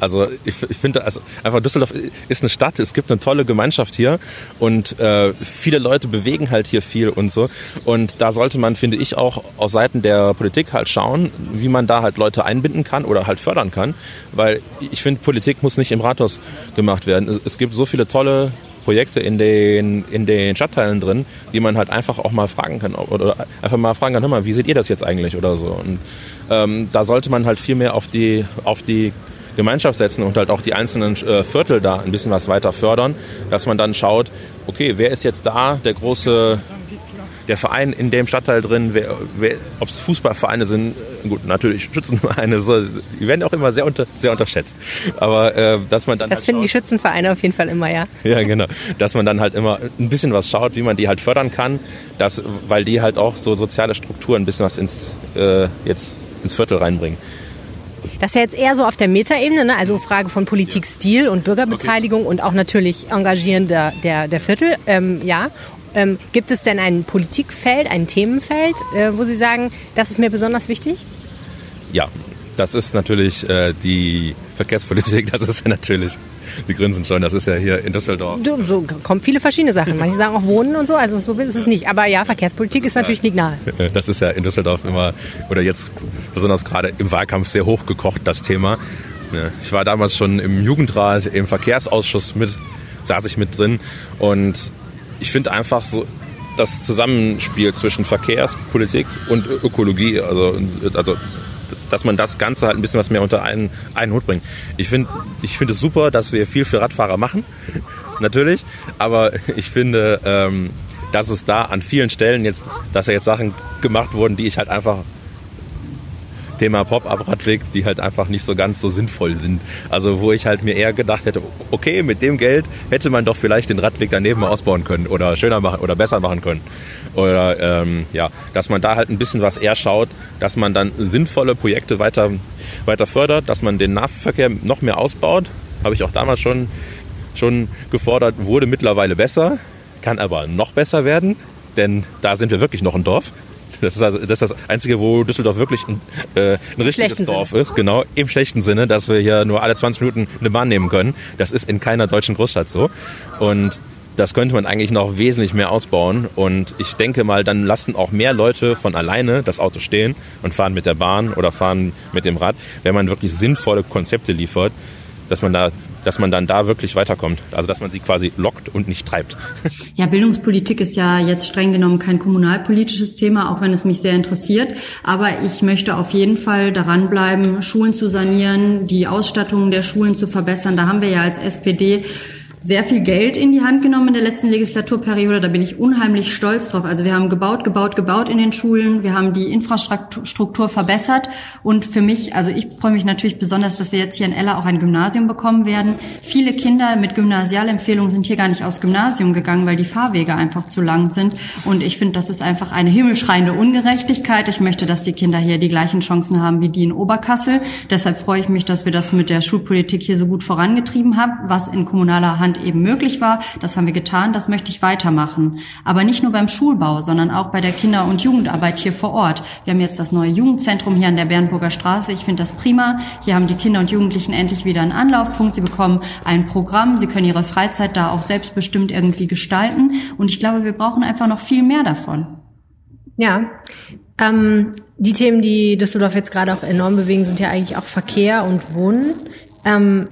Also ich, ich finde, also einfach Düsseldorf ist eine Stadt, es gibt eine tolle Gemeinschaft hier und äh, viele Leute bewegen halt hier viel und so. Und da sollte man, finde ich, auch aus Seiten der Politik halt schauen, wie man da halt Leute einbinden kann oder halt fördern kann. Weil ich finde, Politik muss nicht im Rathaus gemacht werden. Es gibt so viele tolle Projekte in den, in den Stadtteilen drin, die man halt einfach auch mal fragen kann oder einfach mal fragen kann, hör mal, wie seht ihr das jetzt eigentlich oder so. Und ähm, da sollte man halt viel mehr auf die, auf die Gemeinschaft setzen und halt auch die einzelnen äh, Viertel da ein bisschen was weiter fördern, dass man dann schaut, okay, wer ist jetzt da der große der Verein in dem Stadtteil drin, wer, wer, ob es Fußballvereine sind, äh, gut, natürlich Schützenvereine, so, die werden auch immer sehr, unter, sehr unterschätzt. Aber äh, dass man dann. Das halt finden schaut, die Schützenvereine auf jeden Fall immer, ja. Ja, genau. Dass man dann halt immer ein bisschen was schaut, wie man die halt fördern kann, dass, weil die halt auch so soziale Strukturen ein bisschen was ins, äh, jetzt ins Viertel reinbringen. Das ist ja jetzt eher so auf der Metaebene, ne? also Frage von Politikstil und Bürgerbeteiligung okay. und auch natürlich Engagieren der, der, der Viertel. Ähm, ja. Ähm, gibt es denn ein Politikfeld, ein Themenfeld, äh, wo Sie sagen, das ist mir besonders wichtig? Ja, das ist natürlich äh, die Verkehrspolitik, das ist ja natürlich, Sie grinsen schon, das ist ja hier in Düsseldorf. So kommen viele verschiedene Sachen. Manche sagen auch Wohnen und so, also so ist es nicht. Aber ja, Verkehrspolitik ist natürlich nicht nahe. Das ist ja in Düsseldorf immer, oder jetzt besonders gerade im Wahlkampf sehr hochgekocht, das Thema. Ich war damals schon im Jugendrat, im Verkehrsausschuss mit, saß ich mit drin und ich finde einfach so das Zusammenspiel zwischen Verkehrspolitik und Ökologie, also, also dass man das Ganze halt ein bisschen was mehr unter einen, einen Hut bringt. Ich finde ich finde es super, dass wir viel für Radfahrer machen. natürlich. Aber ich finde, ähm, dass es da an vielen Stellen jetzt, dass ja jetzt Sachen gemacht wurden, die ich halt einfach Thema Pop-Up-Radweg, die halt einfach nicht so ganz so sinnvoll sind. Also wo ich halt mir eher gedacht hätte, okay, mit dem Geld hätte man doch vielleicht den Radweg daneben ausbauen können oder schöner machen oder besser machen können. Oder ähm, ja, dass man da halt ein bisschen was eher schaut, dass man dann sinnvolle Projekte weiter, weiter fördert, dass man den Nahverkehr noch mehr ausbaut. Habe ich auch damals schon, schon gefordert, wurde mittlerweile besser, kann aber noch besser werden, denn da sind wir wirklich noch ein Dorf. Das ist, also, das ist das Einzige, wo Düsseldorf wirklich ein, äh, ein richtiges Dorf Sinne. ist. Genau, im schlechten Sinne, dass wir hier nur alle 20 Minuten eine Bahn nehmen können. Das ist in keiner deutschen Großstadt so. Und das könnte man eigentlich noch wesentlich mehr ausbauen. Und ich denke mal, dann lassen auch mehr Leute von alleine das Auto stehen und fahren mit der Bahn oder fahren mit dem Rad, wenn man wirklich sinnvolle Konzepte liefert, dass man da dass man dann da wirklich weiterkommt. Also dass man sie quasi lockt und nicht treibt. Ja, Bildungspolitik ist ja jetzt streng genommen kein kommunalpolitisches Thema, auch wenn es mich sehr interessiert. Aber ich möchte auf jeden Fall daran bleiben, Schulen zu sanieren, die Ausstattung der Schulen zu verbessern. Da haben wir ja als SPD sehr viel Geld in die Hand genommen in der letzten Legislaturperiode. Da bin ich unheimlich stolz drauf. Also wir haben gebaut, gebaut, gebaut in den Schulen. Wir haben die Infrastruktur verbessert. Und für mich, also ich freue mich natürlich besonders, dass wir jetzt hier in Ella auch ein Gymnasium bekommen werden. Viele Kinder mit Gymnasialempfehlungen sind hier gar nicht aufs Gymnasium gegangen, weil die Fahrwege einfach zu lang sind. Und ich finde, das ist einfach eine himmelschreiende Ungerechtigkeit. Ich möchte, dass die Kinder hier die gleichen Chancen haben wie die in Oberkassel. Deshalb freue ich mich, dass wir das mit der Schulpolitik hier so gut vorangetrieben haben, was in kommunaler Hand Land eben möglich war. Das haben wir getan, das möchte ich weitermachen. Aber nicht nur beim Schulbau, sondern auch bei der Kinder- und Jugendarbeit hier vor Ort. Wir haben jetzt das neue Jugendzentrum hier an der Bernburger Straße. Ich finde das prima. Hier haben die Kinder und Jugendlichen endlich wieder einen Anlaufpunkt. Sie bekommen ein Programm. Sie können ihre Freizeit da auch selbstbestimmt irgendwie gestalten. Und ich glaube, wir brauchen einfach noch viel mehr davon. Ja. Ähm, die Themen, die Düsseldorf jetzt gerade auch enorm bewegen, sind ja eigentlich auch Verkehr und Wohnen. Ähm,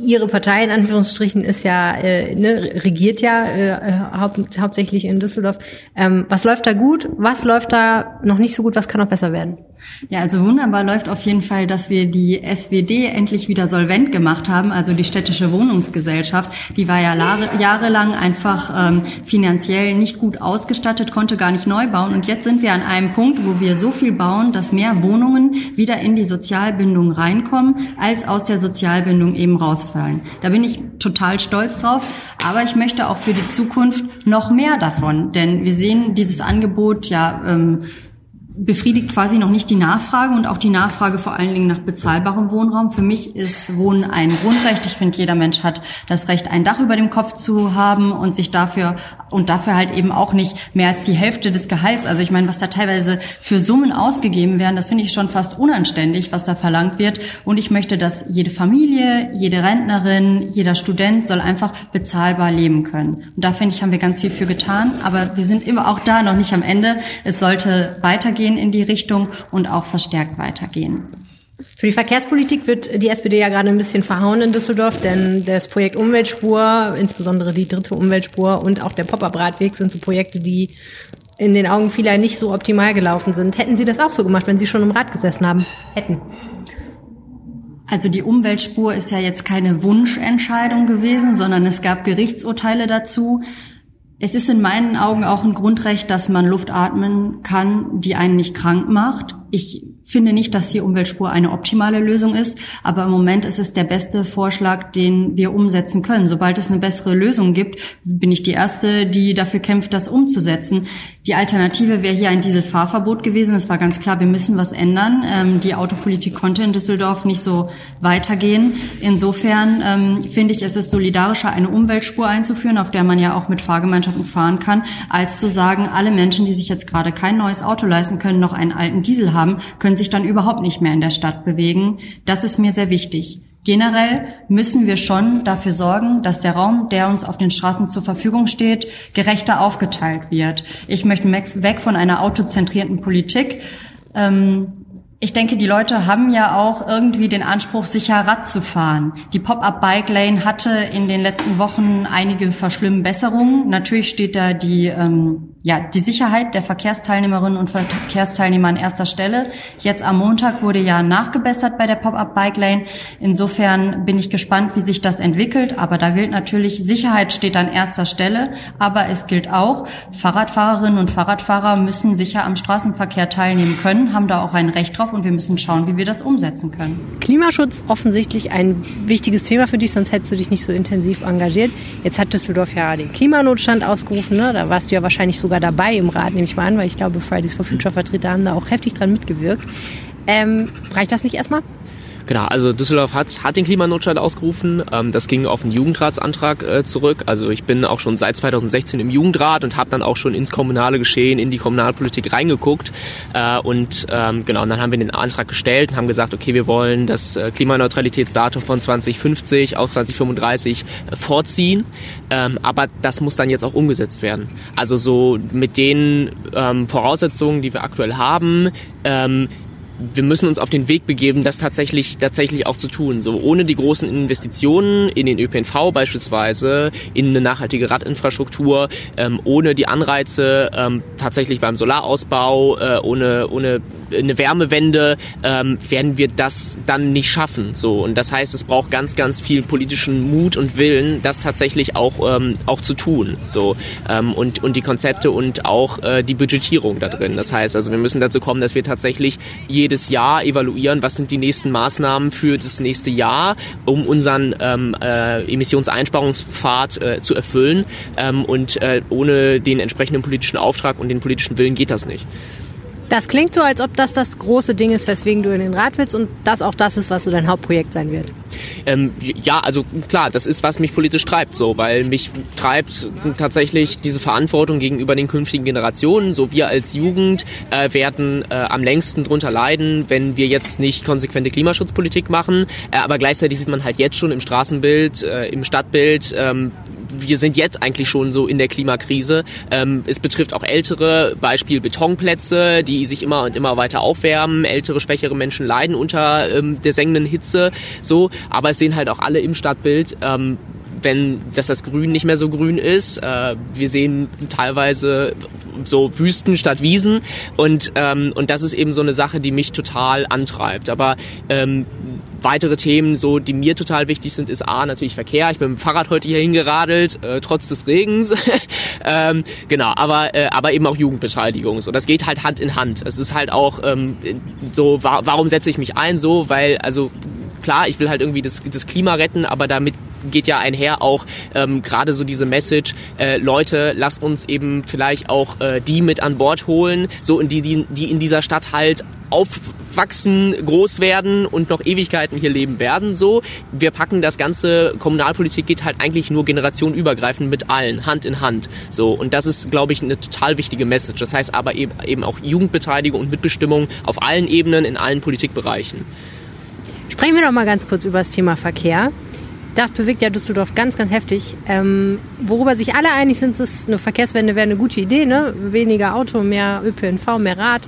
Ihre Partei in Anführungsstrichen ist ja, äh, ne, regiert ja äh, haupt, hauptsächlich in Düsseldorf. Ähm, was läuft da gut? Was läuft da noch nicht so gut? Was kann noch besser werden? Ja, also wunderbar läuft auf jeden Fall, dass wir die SWD endlich wieder solvent gemacht haben, also die städtische Wohnungsgesellschaft. Die war ja jahrelang einfach ähm, finanziell nicht gut ausgestattet, konnte gar nicht neu bauen. Und jetzt sind wir an einem Punkt, wo wir so viel bauen, dass mehr Wohnungen wieder in die Sozialbindung reinkommen, als aus der Sozialbindung eben rausfallen. Da bin ich total stolz drauf. Aber ich möchte auch für die Zukunft noch mehr davon, denn wir sehen dieses Angebot ja ähm, befriedigt quasi noch nicht die Nachfrage und auch die Nachfrage vor allen Dingen nach bezahlbarem Wohnraum. Für mich ist Wohnen ein Grundrecht. Ich finde, jeder Mensch hat das Recht, ein Dach über dem Kopf zu haben und sich dafür und dafür halt eben auch nicht mehr als die Hälfte des Gehalts. Also ich meine, was da teilweise für Summen ausgegeben werden, das finde ich schon fast unanständig, was da verlangt wird. Und ich möchte, dass jede Familie, jede Rentnerin, jeder Student soll einfach bezahlbar leben können. Und da finde ich, haben wir ganz viel für getan. Aber wir sind immer auch da noch nicht am Ende. Es sollte weitergehen weitergehen in die Richtung und auch verstärkt weitergehen. Für die Verkehrspolitik wird die SPD ja gerade ein bisschen verhauen in Düsseldorf, denn das Projekt Umweltspur, insbesondere die dritte Umweltspur und auch der Pop-up-Radweg sind so Projekte, die in den Augen vieler nicht so optimal gelaufen sind. Hätten Sie das auch so gemacht, wenn Sie schon im Rad gesessen haben? Hätten. Also die Umweltspur ist ja jetzt keine Wunschentscheidung gewesen, sondern es gab Gerichtsurteile dazu. Es ist in meinen Augen auch ein Grundrecht, dass man Luft atmen kann, die einen nicht krank macht. Ich finde nicht, dass die Umweltspur eine optimale Lösung ist, aber im Moment ist es der beste Vorschlag, den wir umsetzen können. Sobald es eine bessere Lösung gibt, bin ich die Erste, die dafür kämpft, das umzusetzen. Die Alternative wäre hier ein Dieselfahrverbot gewesen. Es war ganz klar, wir müssen was ändern. Ähm, die Autopolitik konnte in Düsseldorf nicht so weitergehen. Insofern ähm, finde ich, es ist solidarischer, eine Umweltspur einzuführen, auf der man ja auch mit Fahrgemeinschaften fahren kann, als zu sagen, alle Menschen, die sich jetzt gerade kein neues Auto leisten können, noch einen alten Diesel haben, können sich dann überhaupt nicht mehr in der Stadt bewegen. Das ist mir sehr wichtig. Generell müssen wir schon dafür sorgen, dass der Raum, der uns auf den Straßen zur Verfügung steht, gerechter aufgeteilt wird. Ich möchte weg von einer autozentrierten Politik. Ähm, ich denke, die Leute haben ja auch irgendwie den Anspruch, sicher Rad zu fahren. Die Pop-up Bike Lane hatte in den letzten Wochen einige Verschlimmbesserungen. Natürlich steht da die ähm, ja, die Sicherheit der Verkehrsteilnehmerinnen und Verkehrsteilnehmer an erster Stelle. Jetzt am Montag wurde ja nachgebessert bei der Pop-up Bike Lane. Insofern bin ich gespannt, wie sich das entwickelt. Aber da gilt natürlich, Sicherheit steht an erster Stelle. Aber es gilt auch, Fahrradfahrerinnen und Fahrradfahrer müssen sicher am Straßenverkehr teilnehmen können, haben da auch ein Recht drauf und wir müssen schauen, wie wir das umsetzen können. Klimaschutz offensichtlich ein wichtiges Thema für dich, sonst hättest du dich nicht so intensiv engagiert. Jetzt hat Düsseldorf ja den Klimanotstand ausgerufen. Ne? Da warst du ja wahrscheinlich so sogar dabei im Rat, nehme ich mal an, weil ich glaube, Fridays for Future Vertreter haben da auch heftig dran mitgewirkt. Ähm, reicht das nicht erstmal? Genau, also Düsseldorf hat, hat den Klimanotstand ausgerufen. Ähm, das ging auf einen Jugendratsantrag äh, zurück. Also ich bin auch schon seit 2016 im Jugendrat und habe dann auch schon ins kommunale Geschehen, in die Kommunalpolitik reingeguckt. Äh, und ähm, genau, und dann haben wir den Antrag gestellt und haben gesagt, okay, wir wollen das äh, Klimaneutralitätsdatum von 2050 auf 2035 äh, vorziehen. Ähm, aber das muss dann jetzt auch umgesetzt werden. Also so mit den ähm, Voraussetzungen, die wir aktuell haben, ähm, wir müssen uns auf den Weg begeben, das tatsächlich, tatsächlich auch zu tun. So ohne die großen Investitionen in den ÖPNV beispielsweise, in eine nachhaltige Radinfrastruktur, ähm, ohne die Anreize ähm, tatsächlich beim Solarausbau, äh, ohne, ohne eine Wärmewende, ähm, werden wir das dann nicht schaffen. So und das heißt, es braucht ganz, ganz viel politischen Mut und Willen, das tatsächlich auch ähm, auch zu tun. So ähm, und und die Konzepte und auch äh, die Budgetierung da drin. Das heißt, also wir müssen dazu kommen, dass wir tatsächlich jedes Jahr evaluieren, was sind die nächsten Maßnahmen für das nächste Jahr, um unseren ähm, äh, Emissionseinsparungspfad äh, zu erfüllen. Ähm, und äh, ohne den entsprechenden politischen Auftrag und den politischen Willen geht das nicht. Das klingt so, als ob das das große Ding ist, weswegen du in den Rat willst und das auch das ist, was so dein Hauptprojekt sein wird. Ähm, ja, also klar, das ist, was mich politisch treibt, so, weil mich treibt tatsächlich diese Verantwortung gegenüber den künftigen Generationen. So wir als Jugend äh, werden äh, am längsten drunter leiden, wenn wir jetzt nicht konsequente Klimaschutzpolitik machen. Äh, aber gleichzeitig sieht man halt jetzt schon im Straßenbild, äh, im Stadtbild, ähm, wir sind jetzt eigentlich schon so in der Klimakrise. Ähm, es betrifft auch ältere, Beispiel Betonplätze, die sich immer und immer weiter aufwärmen. Ältere, schwächere Menschen leiden unter ähm, der sengenden Hitze. So, aber es sehen halt auch alle im Stadtbild. Ähm, wenn dass das Grün nicht mehr so grün ist. Äh, wir sehen teilweise so Wüsten statt Wiesen und ähm, und das ist eben so eine Sache, die mich total antreibt. Aber ähm, weitere Themen, so die mir total wichtig sind, ist A natürlich Verkehr. Ich bin mit dem Fahrrad heute hier hingeradelt, äh, trotz des Regens. ähm, genau, aber äh, aber eben auch Jugendbeteiligung. So, das geht halt Hand in Hand. Es ist halt auch ähm, so, wa warum setze ich mich ein? So, weil also klar, ich will halt irgendwie das, das Klima retten, aber damit geht ja einher auch ähm, gerade so diese Message, äh, Leute, lasst uns eben vielleicht auch äh, die mit an Bord holen, so in die, die, die in dieser Stadt halt aufwachsen, groß werden und noch Ewigkeiten hier leben werden. So, wir packen das ganze Kommunalpolitik geht halt eigentlich nur generationenübergreifend mit allen Hand in Hand. So und das ist, glaube ich, eine total wichtige Message. Das heißt aber eben, eben auch Jugendbeteiligung und Mitbestimmung auf allen Ebenen in allen Politikbereichen. Sprechen wir doch mal ganz kurz über das Thema Verkehr. Das bewegt ja Düsseldorf ganz, ganz heftig. Ähm, worüber sich alle einig sind, ist, eine Verkehrswende wäre eine gute Idee. Ne? Weniger Auto, mehr ÖPNV, mehr Rad.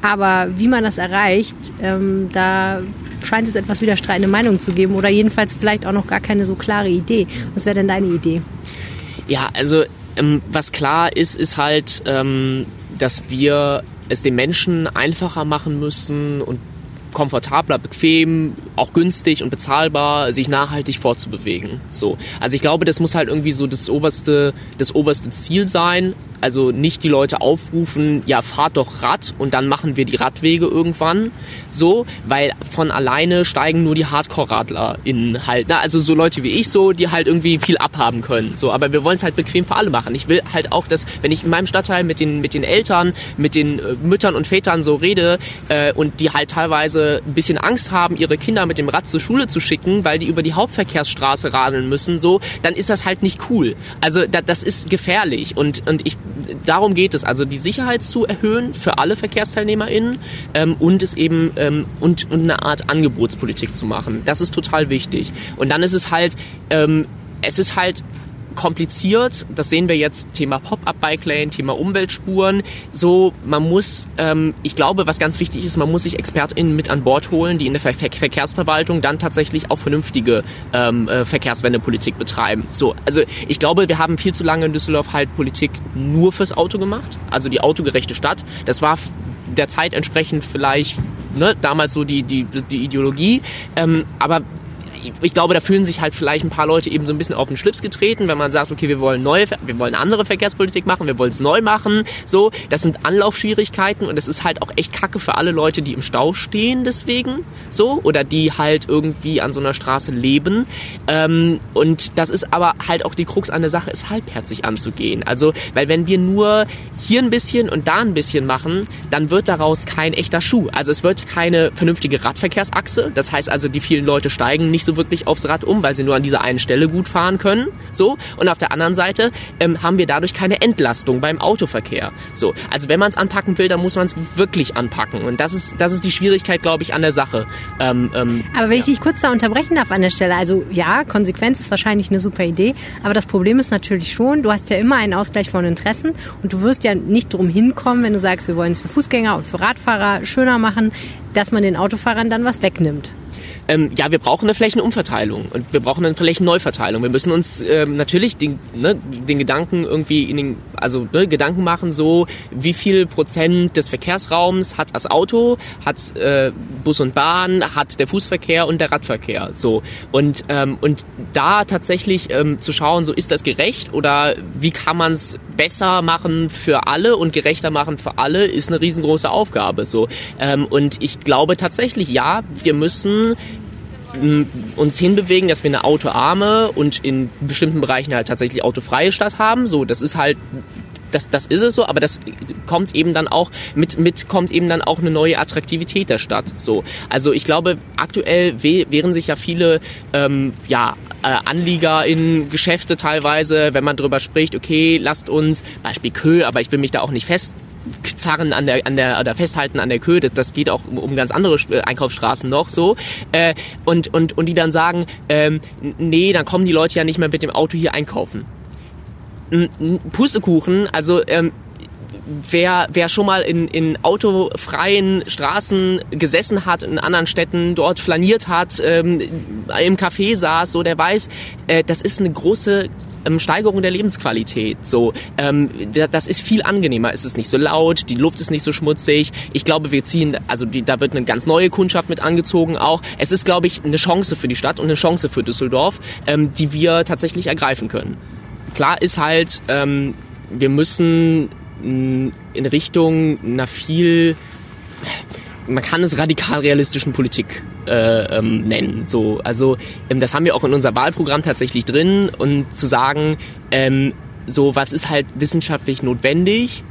Aber wie man das erreicht, ähm, da scheint es etwas widerstreitende Meinungen zu geben oder jedenfalls vielleicht auch noch gar keine so klare Idee. Was wäre denn deine Idee? Ja, also ähm, was klar ist, ist halt, ähm, dass wir es den Menschen einfacher machen müssen und komfortabler, bequem, auch günstig und bezahlbar, sich nachhaltig fortzubewegen. So. Also ich glaube, das muss halt irgendwie so das oberste, das oberste Ziel sein, also nicht die Leute aufrufen, ja, fahrt doch Rad und dann machen wir die Radwege irgendwann. So, weil von alleine steigen nur die Hardcore-Radler in halt, na, also so Leute wie ich so, die halt irgendwie viel abhaben können. So, aber wir wollen es halt bequem für alle machen. Ich will halt auch, dass, wenn ich in meinem Stadtteil mit den, mit den Eltern, mit den äh, Müttern und Vätern so rede äh, und die halt teilweise ein bisschen Angst haben, ihre Kinder mit dem Rad zur Schule zu schicken, weil die über die Hauptverkehrsstraße radeln müssen, so, dann ist das halt nicht cool. Also da, das ist gefährlich und, und ich darum geht es, also die Sicherheit zu erhöhen für alle VerkehrsteilnehmerInnen ähm, und es eben ähm, und, und eine Art Angebotspolitik zu machen. Das ist total wichtig. Und dann ist es halt, ähm, es ist halt kompliziert. Das sehen wir jetzt Thema Pop-up-Bike-Lane, Thema Umweltspuren. So, man muss, ähm, ich glaube, was ganz wichtig ist, man muss sich ExpertInnen mit an Bord holen, die in der Ver Ver Verkehrsverwaltung dann tatsächlich auch vernünftige ähm, äh, Verkehrswendepolitik betreiben. So, also ich glaube, wir haben viel zu lange in Düsseldorf halt Politik nur fürs Auto gemacht. Also die autogerechte Stadt. Das war der Zeit entsprechend vielleicht ne, damals so die, die, die Ideologie. Ähm, aber ich glaube, da fühlen sich halt vielleicht ein paar Leute eben so ein bisschen auf den Schlips getreten, wenn man sagt, okay, wir wollen neue, wir wollen andere Verkehrspolitik machen, wir wollen es neu machen. So, das sind Anlaufschwierigkeiten und es ist halt auch echt Kacke für alle Leute, die im Stau stehen deswegen, so oder die halt irgendwie an so einer Straße leben. Ähm, und das ist aber halt auch die Krux an der Sache, ist halbherzig anzugehen. Also, weil wenn wir nur hier ein bisschen und da ein bisschen machen, dann wird daraus kein echter Schuh. Also es wird keine vernünftige Radverkehrsachse. Das heißt also, die vielen Leute steigen nicht so wirklich aufs Rad um, weil sie nur an dieser einen Stelle gut fahren können. So. Und auf der anderen Seite ähm, haben wir dadurch keine Entlastung beim Autoverkehr. So. Also wenn man es anpacken will, dann muss man es wirklich anpacken. Und das ist, das ist die Schwierigkeit, glaube ich, an der Sache. Ähm, ähm, aber wenn ja. ich dich kurz da unterbrechen darf an der Stelle, also ja, Konsequenz ist wahrscheinlich eine super Idee, aber das Problem ist natürlich schon, du hast ja immer einen Ausgleich von Interessen und du wirst ja nicht drum hinkommen, wenn du sagst, wir wollen es für Fußgänger und für Radfahrer schöner machen, dass man den Autofahrern dann was wegnimmt ähm, ja, wir brauchen eine Flächenumverteilung und wir brauchen eine Flächenneuverteilung. Wir müssen uns ähm, natürlich den, ne, den Gedanken irgendwie in den, also ne, Gedanken machen, so wie viel Prozent des Verkehrsraums hat das Auto, hat äh, Bus und Bahn, hat der Fußverkehr und der Radverkehr. So und ähm, und da tatsächlich ähm, zu schauen, so ist das gerecht oder wie kann man es besser machen für alle und gerechter machen für alle, ist eine riesengroße Aufgabe. So ähm, und ich glaube tatsächlich, ja, wir müssen uns hinbewegen, dass wir eine autoarme und in bestimmten Bereichen halt tatsächlich autofreie Stadt haben. So, das ist halt das, das ist es so, aber das kommt eben dann auch mit, mit kommt eben dann auch eine neue Attraktivität der Stadt. So, also ich glaube, aktuell wehren sich ja viele ähm, ja äh, Anlieger in Geschäfte teilweise, wenn man drüber spricht, okay, lasst uns Beispiel Kö, aber ich will mich da auch nicht fest Zarren an der, an der, oder festhalten an der Köhe, das, das geht auch um, um ganz andere äh, Einkaufsstraßen noch so. Äh, und, und, und die dann sagen, ähm, nee, dann kommen die Leute ja nicht mehr mit dem Auto hier einkaufen. Pustekuchen, also ähm, wer, wer schon mal in, in autofreien Straßen gesessen hat, in anderen Städten dort flaniert hat, ähm, im Café saß, so der weiß, äh, das ist eine große ähm, Steigerung der Lebensqualität. So, ähm, das ist viel angenehmer. Es ist nicht so laut, die Luft ist nicht so schmutzig. Ich glaube, wir ziehen, also die, da wird eine ganz neue Kundschaft mit angezogen auch. Es ist, glaube ich, eine Chance für die Stadt und eine Chance für Düsseldorf, ähm, die wir tatsächlich ergreifen können. Klar ist halt, ähm, wir müssen in Richtung einer viel man kann es radikal realistischen Politik äh, ähm, nennen. So, also ähm, das haben wir auch in unser Wahlprogramm tatsächlich drin und zu sagen, ähm, so was ist halt wissenschaftlich notwendig,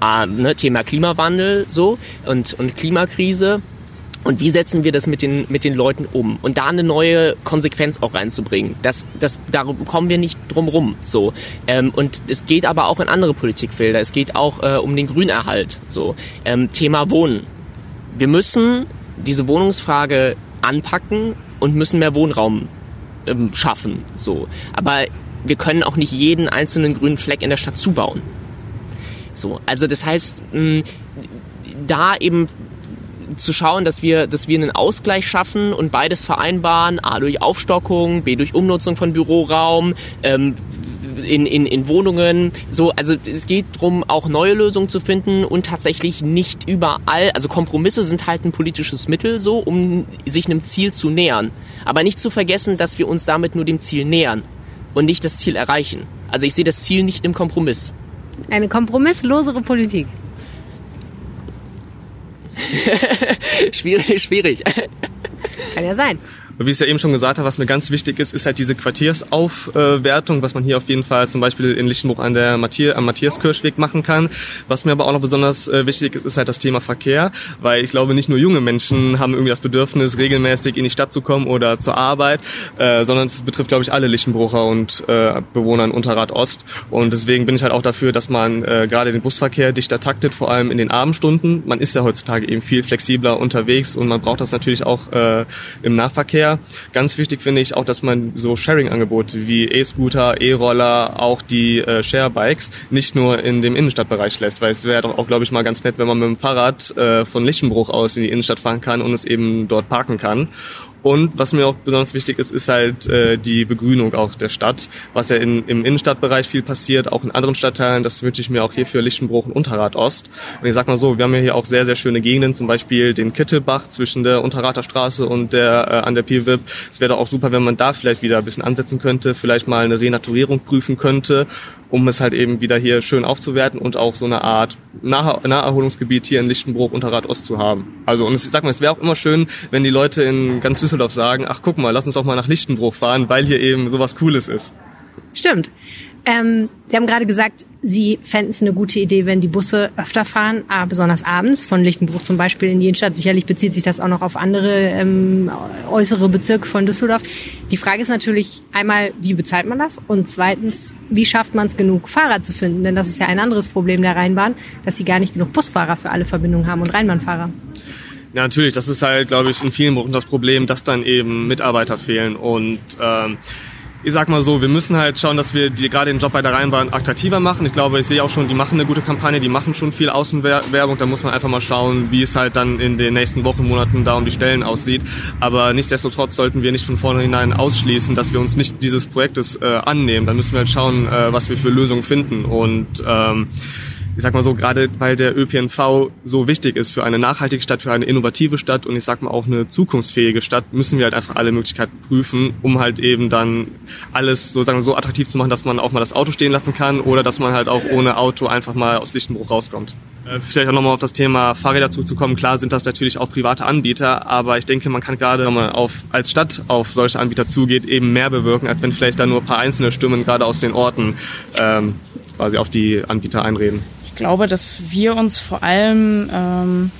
ah, ne, Thema Klimawandel so und und Klimakrise. Und wie setzen wir das mit den, mit den Leuten um? Und da eine neue Konsequenz auch reinzubringen. Das, das, darum kommen wir nicht drum rum. So. Ähm, und es geht aber auch in andere Politikfelder. Es geht auch äh, um den Grünerhalt. So. Ähm, Thema Wohnen wir müssen diese Wohnungsfrage anpacken und müssen mehr Wohnraum ähm, schaffen. So. Aber wir können auch nicht jeden einzelnen grünen Fleck in der Stadt zubauen. So, also das heißt, mh, da eben zu schauen, dass wir, dass wir einen Ausgleich schaffen und beides vereinbaren, A durch Aufstockung, B durch Umnutzung von Büroraum, ähm, in, in, in Wohnungen. So, also es geht darum, auch neue Lösungen zu finden und tatsächlich nicht überall, also Kompromisse sind halt ein politisches Mittel so, um sich einem Ziel zu nähern. Aber nicht zu vergessen, dass wir uns damit nur dem Ziel nähern und nicht das Ziel erreichen. Also ich sehe das Ziel nicht im Kompromiss. Eine kompromisslosere Politik. schwierig, schwierig. Kann ja sein wie ich es ja eben schon gesagt habe, was mir ganz wichtig ist, ist halt diese Quartiersaufwertung, was man hier auf jeden Fall zum Beispiel in Lichtenbruch an der Matthias, am Matthiaskirchweg machen kann. Was mir aber auch noch besonders äh, wichtig ist, ist halt das Thema Verkehr, weil ich glaube, nicht nur junge Menschen haben irgendwie das Bedürfnis, regelmäßig in die Stadt zu kommen oder zur Arbeit, äh, sondern es betrifft, glaube ich, alle Lichtenbrucher und äh, Bewohner in Unterrad Ost. Und deswegen bin ich halt auch dafür, dass man äh, gerade den Busverkehr dichter taktet, vor allem in den Abendstunden. Man ist ja heutzutage eben viel flexibler unterwegs und man braucht das natürlich auch im Nahverkehr. Ganz wichtig finde ich auch, dass man so Sharing-Angebote wie E-Scooter, E-Roller, auch die äh, Share-Bikes nicht nur in dem Innenstadtbereich lässt, weil es wäre doch auch, glaube ich, mal ganz nett, wenn man mit dem Fahrrad äh, von Lichtenbruch aus in die Innenstadt fahren kann und es eben dort parken kann. Und was mir auch besonders wichtig ist, ist halt äh, die Begrünung auch der Stadt, was ja in, im Innenstadtbereich viel passiert, auch in anderen Stadtteilen. Das wünsche ich mir auch hier für Lichtenbruch und Unterrad Ost. Und ich sag mal so, wir haben ja hier auch sehr, sehr schöne Gegenden, zum Beispiel den Kittelbach zwischen der Unterrater Straße und der äh, an der Piwip. Es wäre doch auch super, wenn man da vielleicht wieder ein bisschen ansetzen könnte, vielleicht mal eine Renaturierung prüfen könnte um es halt eben wieder hier schön aufzuwerten und auch so eine Art Nah Naherholungsgebiet hier in Lichtenbruch Unterrad Ost zu haben. Also und ich sag mal, es wäre auch immer schön, wenn die Leute in ganz Düsseldorf sagen, ach guck mal, lass uns doch mal nach Lichtenbruch fahren, weil hier eben sowas Cooles ist. Stimmt. Ähm, Sie haben gerade gesagt, Sie fänden es eine gute Idee, wenn die Busse öfter fahren, aber besonders abends, von Lichtenbruch zum Beispiel in die Innenstadt. Sicherlich bezieht sich das auch noch auf andere ähm, äußere Bezirke von Düsseldorf. Die Frage ist natürlich einmal, wie bezahlt man das? Und zweitens, wie schafft man es genug Fahrer zu finden? Denn das ist ja ein anderes Problem der Rheinbahn, dass sie gar nicht genug Busfahrer für alle Verbindungen haben und Rheinbahnfahrer. Ja, natürlich. Das ist halt, glaube ich, in vielen Berufen das Problem, dass dann eben Mitarbeiter fehlen und ähm, ich sag mal so, wir müssen halt schauen, dass wir die, gerade den Job bei der Rheinbahn attraktiver machen. Ich glaube, ich sehe auch schon, die machen eine gute Kampagne, die machen schon viel Außenwerbung. Da muss man einfach mal schauen, wie es halt dann in den nächsten Wochen, Monaten da um die Stellen aussieht. Aber nichtsdestotrotz sollten wir nicht von vornherein ausschließen, dass wir uns nicht dieses Projektes äh, annehmen. Dann müssen wir halt schauen, äh, was wir für Lösungen finden. Und ähm, ich sag mal so, gerade weil der ÖPNV so wichtig ist für eine nachhaltige Stadt, für eine innovative Stadt und ich sag mal auch eine zukunftsfähige Stadt, müssen wir halt einfach alle Möglichkeiten prüfen, um halt eben dann alles sozusagen so attraktiv zu machen, dass man auch mal das Auto stehen lassen kann oder dass man halt auch ohne Auto einfach mal aus Lichtenbruch rauskommt. Äh, vielleicht auch nochmal auf das Thema Fahrräder zuzukommen. Klar sind das natürlich auch private Anbieter, aber ich denke, man kann gerade, wenn man auf, als Stadt auf solche Anbieter zugeht, eben mehr bewirken, als wenn vielleicht da nur ein paar einzelne Stimmen gerade aus den Orten ähm, quasi auf die Anbieter einreden. Ich glaube, dass wir uns vor allem ähm,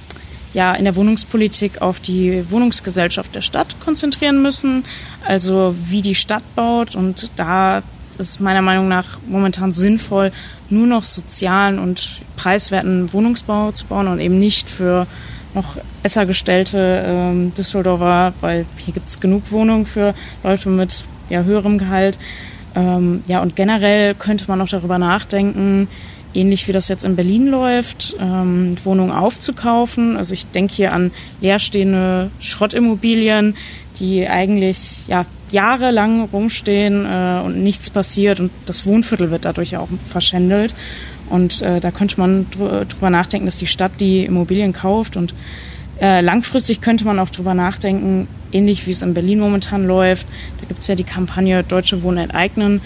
ja in der Wohnungspolitik auf die Wohnungsgesellschaft der Stadt konzentrieren müssen, also wie die Stadt baut und da ist meiner Meinung nach momentan sinnvoll, nur noch sozialen und preiswerten Wohnungsbau zu bauen und eben nicht für noch besser gestellte ähm, Düsseldorfer, weil hier gibt es genug Wohnungen für Leute mit ja, höherem Gehalt. Ähm, ja, und generell könnte man auch darüber nachdenken, ähnlich wie das jetzt in Berlin läuft, ähm, Wohnungen aufzukaufen. Also ich denke hier an leerstehende Schrottimmobilien, die eigentlich ja, jahrelang rumstehen äh, und nichts passiert und das Wohnviertel wird dadurch auch verschändelt. Und äh, da könnte man dr drüber nachdenken, dass die Stadt die Immobilien kauft und äh, langfristig könnte man auch drüber nachdenken, ähnlich wie es in Berlin momentan läuft. Da gibt es ja die Kampagne Deutsche Wohnen enteignen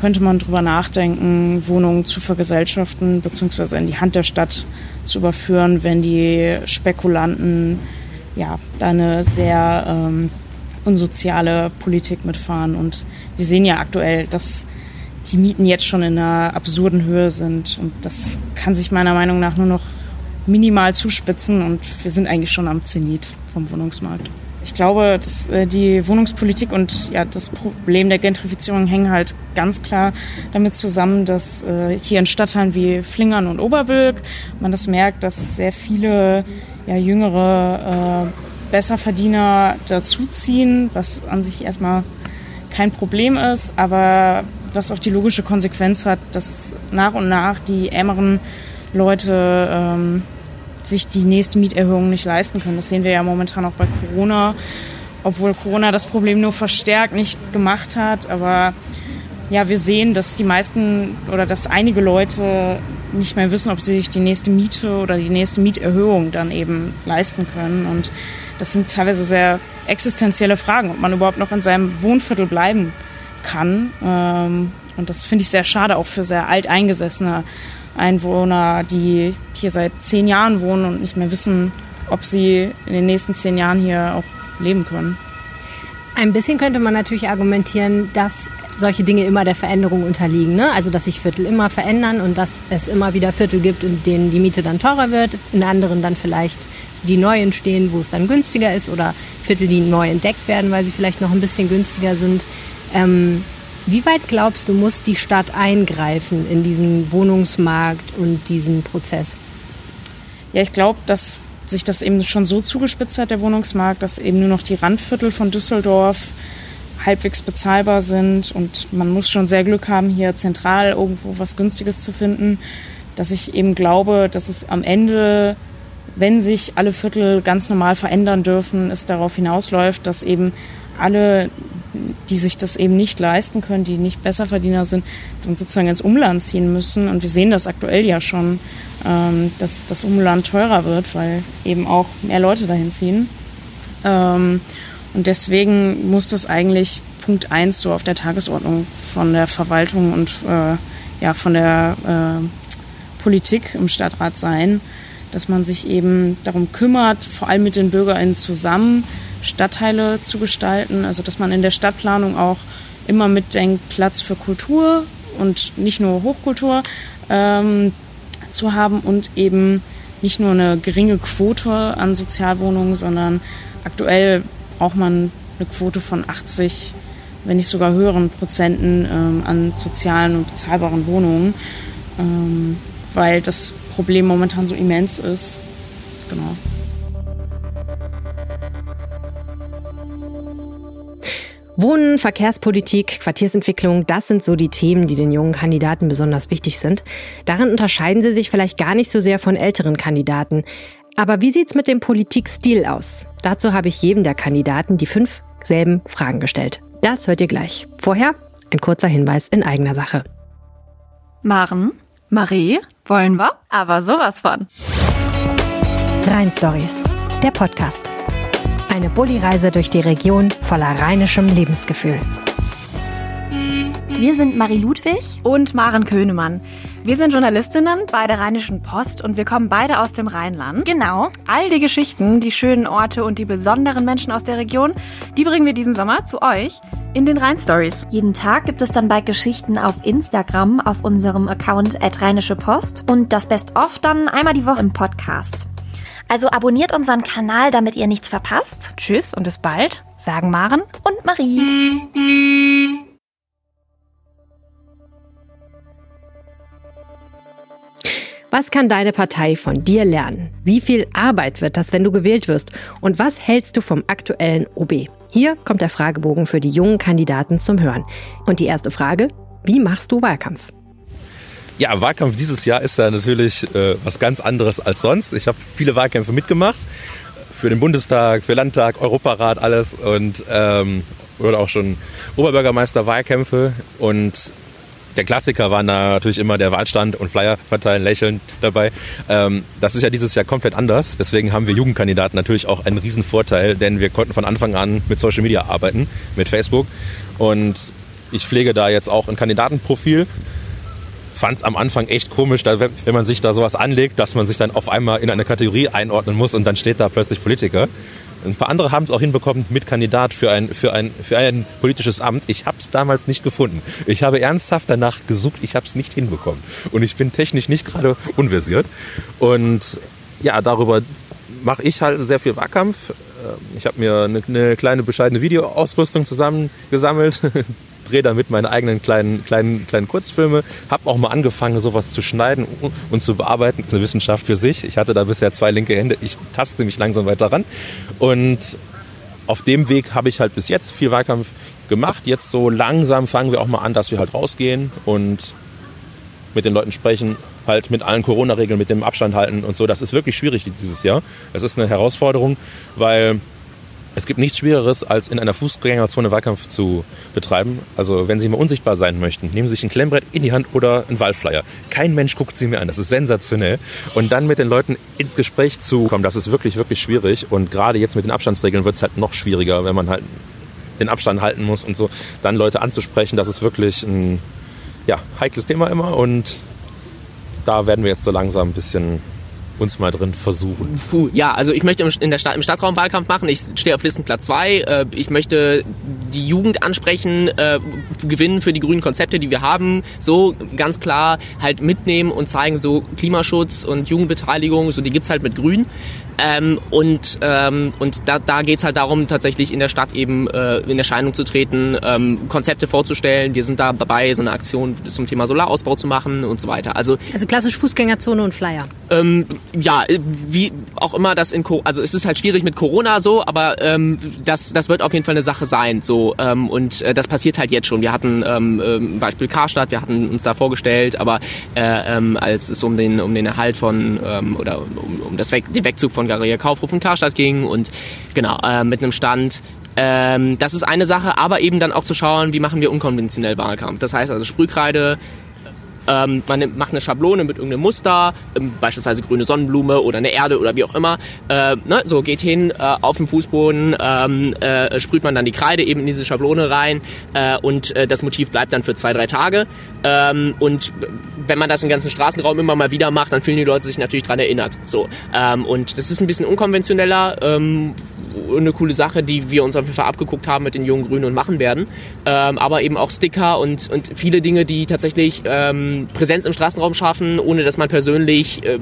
könnte man darüber nachdenken, Wohnungen zu vergesellschaften bzw. in die Hand der Stadt zu überführen, wenn die Spekulanten ja da eine sehr ähm, unsoziale Politik mitfahren. Und wir sehen ja aktuell, dass die Mieten jetzt schon in einer absurden Höhe sind. Und das kann sich meiner Meinung nach nur noch minimal zuspitzen und wir sind eigentlich schon am Zenit vom Wohnungsmarkt. Ich glaube, dass äh, die Wohnungspolitik und ja, das Problem der Gentrifizierung hängen halt ganz klar damit zusammen, dass äh, hier in Stadtteilen wie Flingern und Oberbilk man das merkt, dass sehr viele ja, jüngere äh, Besserverdiener dazuziehen, was an sich erstmal kein Problem ist, aber was auch die logische Konsequenz hat, dass nach und nach die ärmeren Leute ähm, sich die nächste Mieterhöhung nicht leisten können. Das sehen wir ja momentan auch bei Corona, obwohl Corona das Problem nur verstärkt nicht gemacht hat. Aber ja, wir sehen, dass die meisten oder dass einige Leute nicht mehr wissen, ob sie sich die nächste Miete oder die nächste Mieterhöhung dann eben leisten können. Und das sind teilweise sehr existenzielle Fragen, ob man überhaupt noch in seinem Wohnviertel bleiben kann. Ähm, und das finde ich sehr schade, auch für sehr alteingesessene Einwohner, die hier seit zehn Jahren wohnen und nicht mehr wissen, ob sie in den nächsten zehn Jahren hier auch leben können. Ein bisschen könnte man natürlich argumentieren, dass solche Dinge immer der Veränderung unterliegen. Ne? Also dass sich Viertel immer verändern und dass es immer wieder Viertel gibt, in denen die Miete dann teurer wird, in anderen dann vielleicht die neu entstehen, wo es dann günstiger ist oder Viertel, die neu entdeckt werden, weil sie vielleicht noch ein bisschen günstiger sind. Ähm, wie weit glaubst du, muss die Stadt eingreifen in diesen Wohnungsmarkt und diesen Prozess? Ja, ich glaube, dass sich das eben schon so zugespitzt hat, der Wohnungsmarkt, dass eben nur noch die Randviertel von Düsseldorf halbwegs bezahlbar sind und man muss schon sehr Glück haben, hier zentral irgendwo was Günstiges zu finden, dass ich eben glaube, dass es am Ende, wenn sich alle Viertel ganz normal verändern dürfen, es darauf hinausläuft, dass eben alle, die sich das eben nicht leisten können, die nicht Besserverdiener sind, dann sozusagen ins Umland ziehen müssen. Und wir sehen das aktuell ja schon, ähm, dass das Umland teurer wird, weil eben auch mehr Leute dahin ziehen. Ähm, und deswegen muss das eigentlich Punkt eins so auf der Tagesordnung von der Verwaltung und äh, ja, von der äh, Politik im Stadtrat sein, dass man sich eben darum kümmert, vor allem mit den BürgerInnen zusammen Stadtteile zu gestalten. Also dass man in der Stadtplanung auch immer mitdenkt, Platz für Kultur und nicht nur Hochkultur ähm, zu haben und eben nicht nur eine geringe Quote an Sozialwohnungen, sondern aktuell braucht man eine Quote von 80, wenn nicht sogar höheren Prozenten ähm, an sozialen und bezahlbaren Wohnungen, ähm, weil das Problem momentan so immens ist. Genau. Wohnen, Verkehrspolitik, Quartiersentwicklung, das sind so die Themen, die den jungen Kandidaten besonders wichtig sind. Darin unterscheiden sie sich vielleicht gar nicht so sehr von älteren Kandidaten. Aber wie sieht's mit dem Politikstil aus? Dazu habe ich jedem der Kandidaten die fünf selben Fragen gestellt. Das hört ihr gleich. Vorher ein kurzer Hinweis in eigener Sache. Maren, Marie, wollen wir? Aber sowas von. Rhein Stories, der Podcast. Eine Bulli-Reise durch die Region voller rheinischem Lebensgefühl. Wir sind Marie Ludwig und Maren Könemann. Wir sind Journalistinnen bei der Rheinischen Post und wir kommen beide aus dem Rheinland. Genau. All die Geschichten, die schönen Orte und die besonderen Menschen aus der Region, die bringen wir diesen Sommer zu euch in den Rhein Stories. Jeden Tag gibt es dann bei Geschichten auf Instagram auf unserem Account at Rheinische Post und das Best of dann einmal die Woche im Podcast. Also abonniert unseren Kanal, damit ihr nichts verpasst. Tschüss und bis bald, sagen Maren und Marie. Was kann deine Partei von dir lernen? Wie viel Arbeit wird das, wenn du gewählt wirst? Und was hältst du vom aktuellen OB? Hier kommt der Fragebogen für die jungen Kandidaten zum Hören. Und die erste Frage, wie machst du Wahlkampf? Ja, Wahlkampf dieses Jahr ist ja natürlich äh, was ganz anderes als sonst. Ich habe viele Wahlkämpfe mitgemacht. Für den Bundestag, für Landtag, Europarat, alles. Und ähm, oder auch schon Oberbürgermeister Wahlkämpfe. Und der Klassiker war natürlich immer der Wahlstand und Flyer verteilen, lächeln dabei. Ähm, das ist ja dieses Jahr komplett anders. Deswegen haben wir Jugendkandidaten natürlich auch einen riesen Vorteil, denn wir konnten von Anfang an mit Social Media arbeiten, mit Facebook. Und ich pflege da jetzt auch ein Kandidatenprofil. Fand es am Anfang echt komisch, wenn man sich da sowas anlegt, dass man sich dann auf einmal in eine Kategorie einordnen muss und dann steht da plötzlich Politiker. Ein paar andere haben es auch hinbekommen mit Kandidat für ein, für ein, für ein politisches Amt. Ich habe es damals nicht gefunden. Ich habe ernsthaft danach gesucht, ich habe es nicht hinbekommen. Und ich bin technisch nicht gerade unversiert. Und ja, darüber mache ich halt sehr viel Wahlkampf. Ich habe mir eine, eine kleine bescheidene Videoausrüstung zusammengesammelt, drehe damit meine eigenen kleinen, kleinen, kleinen Kurzfilme. Habe auch mal angefangen, sowas zu schneiden und zu bearbeiten. Das ist eine Wissenschaft für sich. Ich hatte da bisher zwei linke Hände. Ich taste mich langsam weiter ran. Und auf dem Weg habe ich halt bis jetzt viel Wahlkampf gemacht. Jetzt so langsam fangen wir auch mal an, dass wir halt rausgehen und mit den Leuten sprechen, halt mit allen Corona-Regeln, mit dem Abstand halten und so. Das ist wirklich schwierig dieses Jahr. Es ist eine Herausforderung, weil es gibt nichts Schwierigeres, als in einer Fußgängerzone Wahlkampf zu betreiben. Also wenn Sie mal unsichtbar sein möchten, nehmen Sie sich ein Klemmbrett in die Hand oder einen Wahlflyer. Kein Mensch guckt Sie mir an, das ist sensationell. Und dann mit den Leuten ins Gespräch zu kommen, das ist wirklich, wirklich schwierig. Und gerade jetzt mit den Abstandsregeln wird es halt noch schwieriger, wenn man halt den Abstand halten muss und so, dann Leute anzusprechen, das ist wirklich ein ja, heikles Thema immer und da werden wir jetzt so langsam ein bisschen uns mal drin versuchen. Puh, ja, also ich möchte in der Stadt, im Stadtraum Wahlkampf machen. Ich stehe auf Listenplatz 2. Äh, ich möchte die Jugend ansprechen, äh, gewinnen für die grünen Konzepte, die wir haben, so ganz klar halt mitnehmen und zeigen, so Klimaschutz und Jugendbeteiligung, so die gibt's halt mit Grün. Ähm, und ähm, und da, da geht halt darum, tatsächlich in der Stadt eben äh, in Erscheinung zu treten, ähm, Konzepte vorzustellen. Wir sind da dabei, so eine Aktion zum Thema Solarausbau zu machen und so weiter. Also, also klassisch Fußgängerzone und Flyer. Ähm, ja, wie auch immer das in also es ist halt schwierig mit Corona so, aber ähm, das, das wird auf jeden Fall eine Sache sein. So ähm, und äh, das passiert halt jetzt schon. Wir hatten ähm, ähm, Beispiel Karstadt, wir hatten uns da vorgestellt, aber äh, ähm, als es um den um den Erhalt von ähm, oder um, um das Weg, den Wegzug von Galeria Kaufhof und Karstadt ging und genau äh, mit einem Stand ähm, das ist eine Sache, aber eben dann auch zu schauen, wie machen wir unkonventionell Wahlkampf. Das heißt also Sprühkreide, ähm, man nimmt, macht eine Schablone mit irgendeinem Muster, ähm, beispielsweise grüne Sonnenblume oder eine Erde oder wie auch immer. Äh, ne, so geht hin äh, auf dem Fußboden, ähm, äh, sprüht man dann die Kreide eben in diese Schablone rein äh, und äh, das Motiv bleibt dann für zwei, drei Tage. Ähm, und wenn man das im ganzen Straßenraum immer mal wieder macht, dann fühlen die Leute sich natürlich dran erinnert. So ähm, und das ist ein bisschen unkonventioneller. Ähm, eine coole Sache, die wir uns auf jeden Fall abgeguckt haben mit den jungen Grünen und machen werden. Ähm, aber eben auch Sticker und, und viele Dinge, die tatsächlich ähm, Präsenz im Straßenraum schaffen, ohne dass man persönlich äh,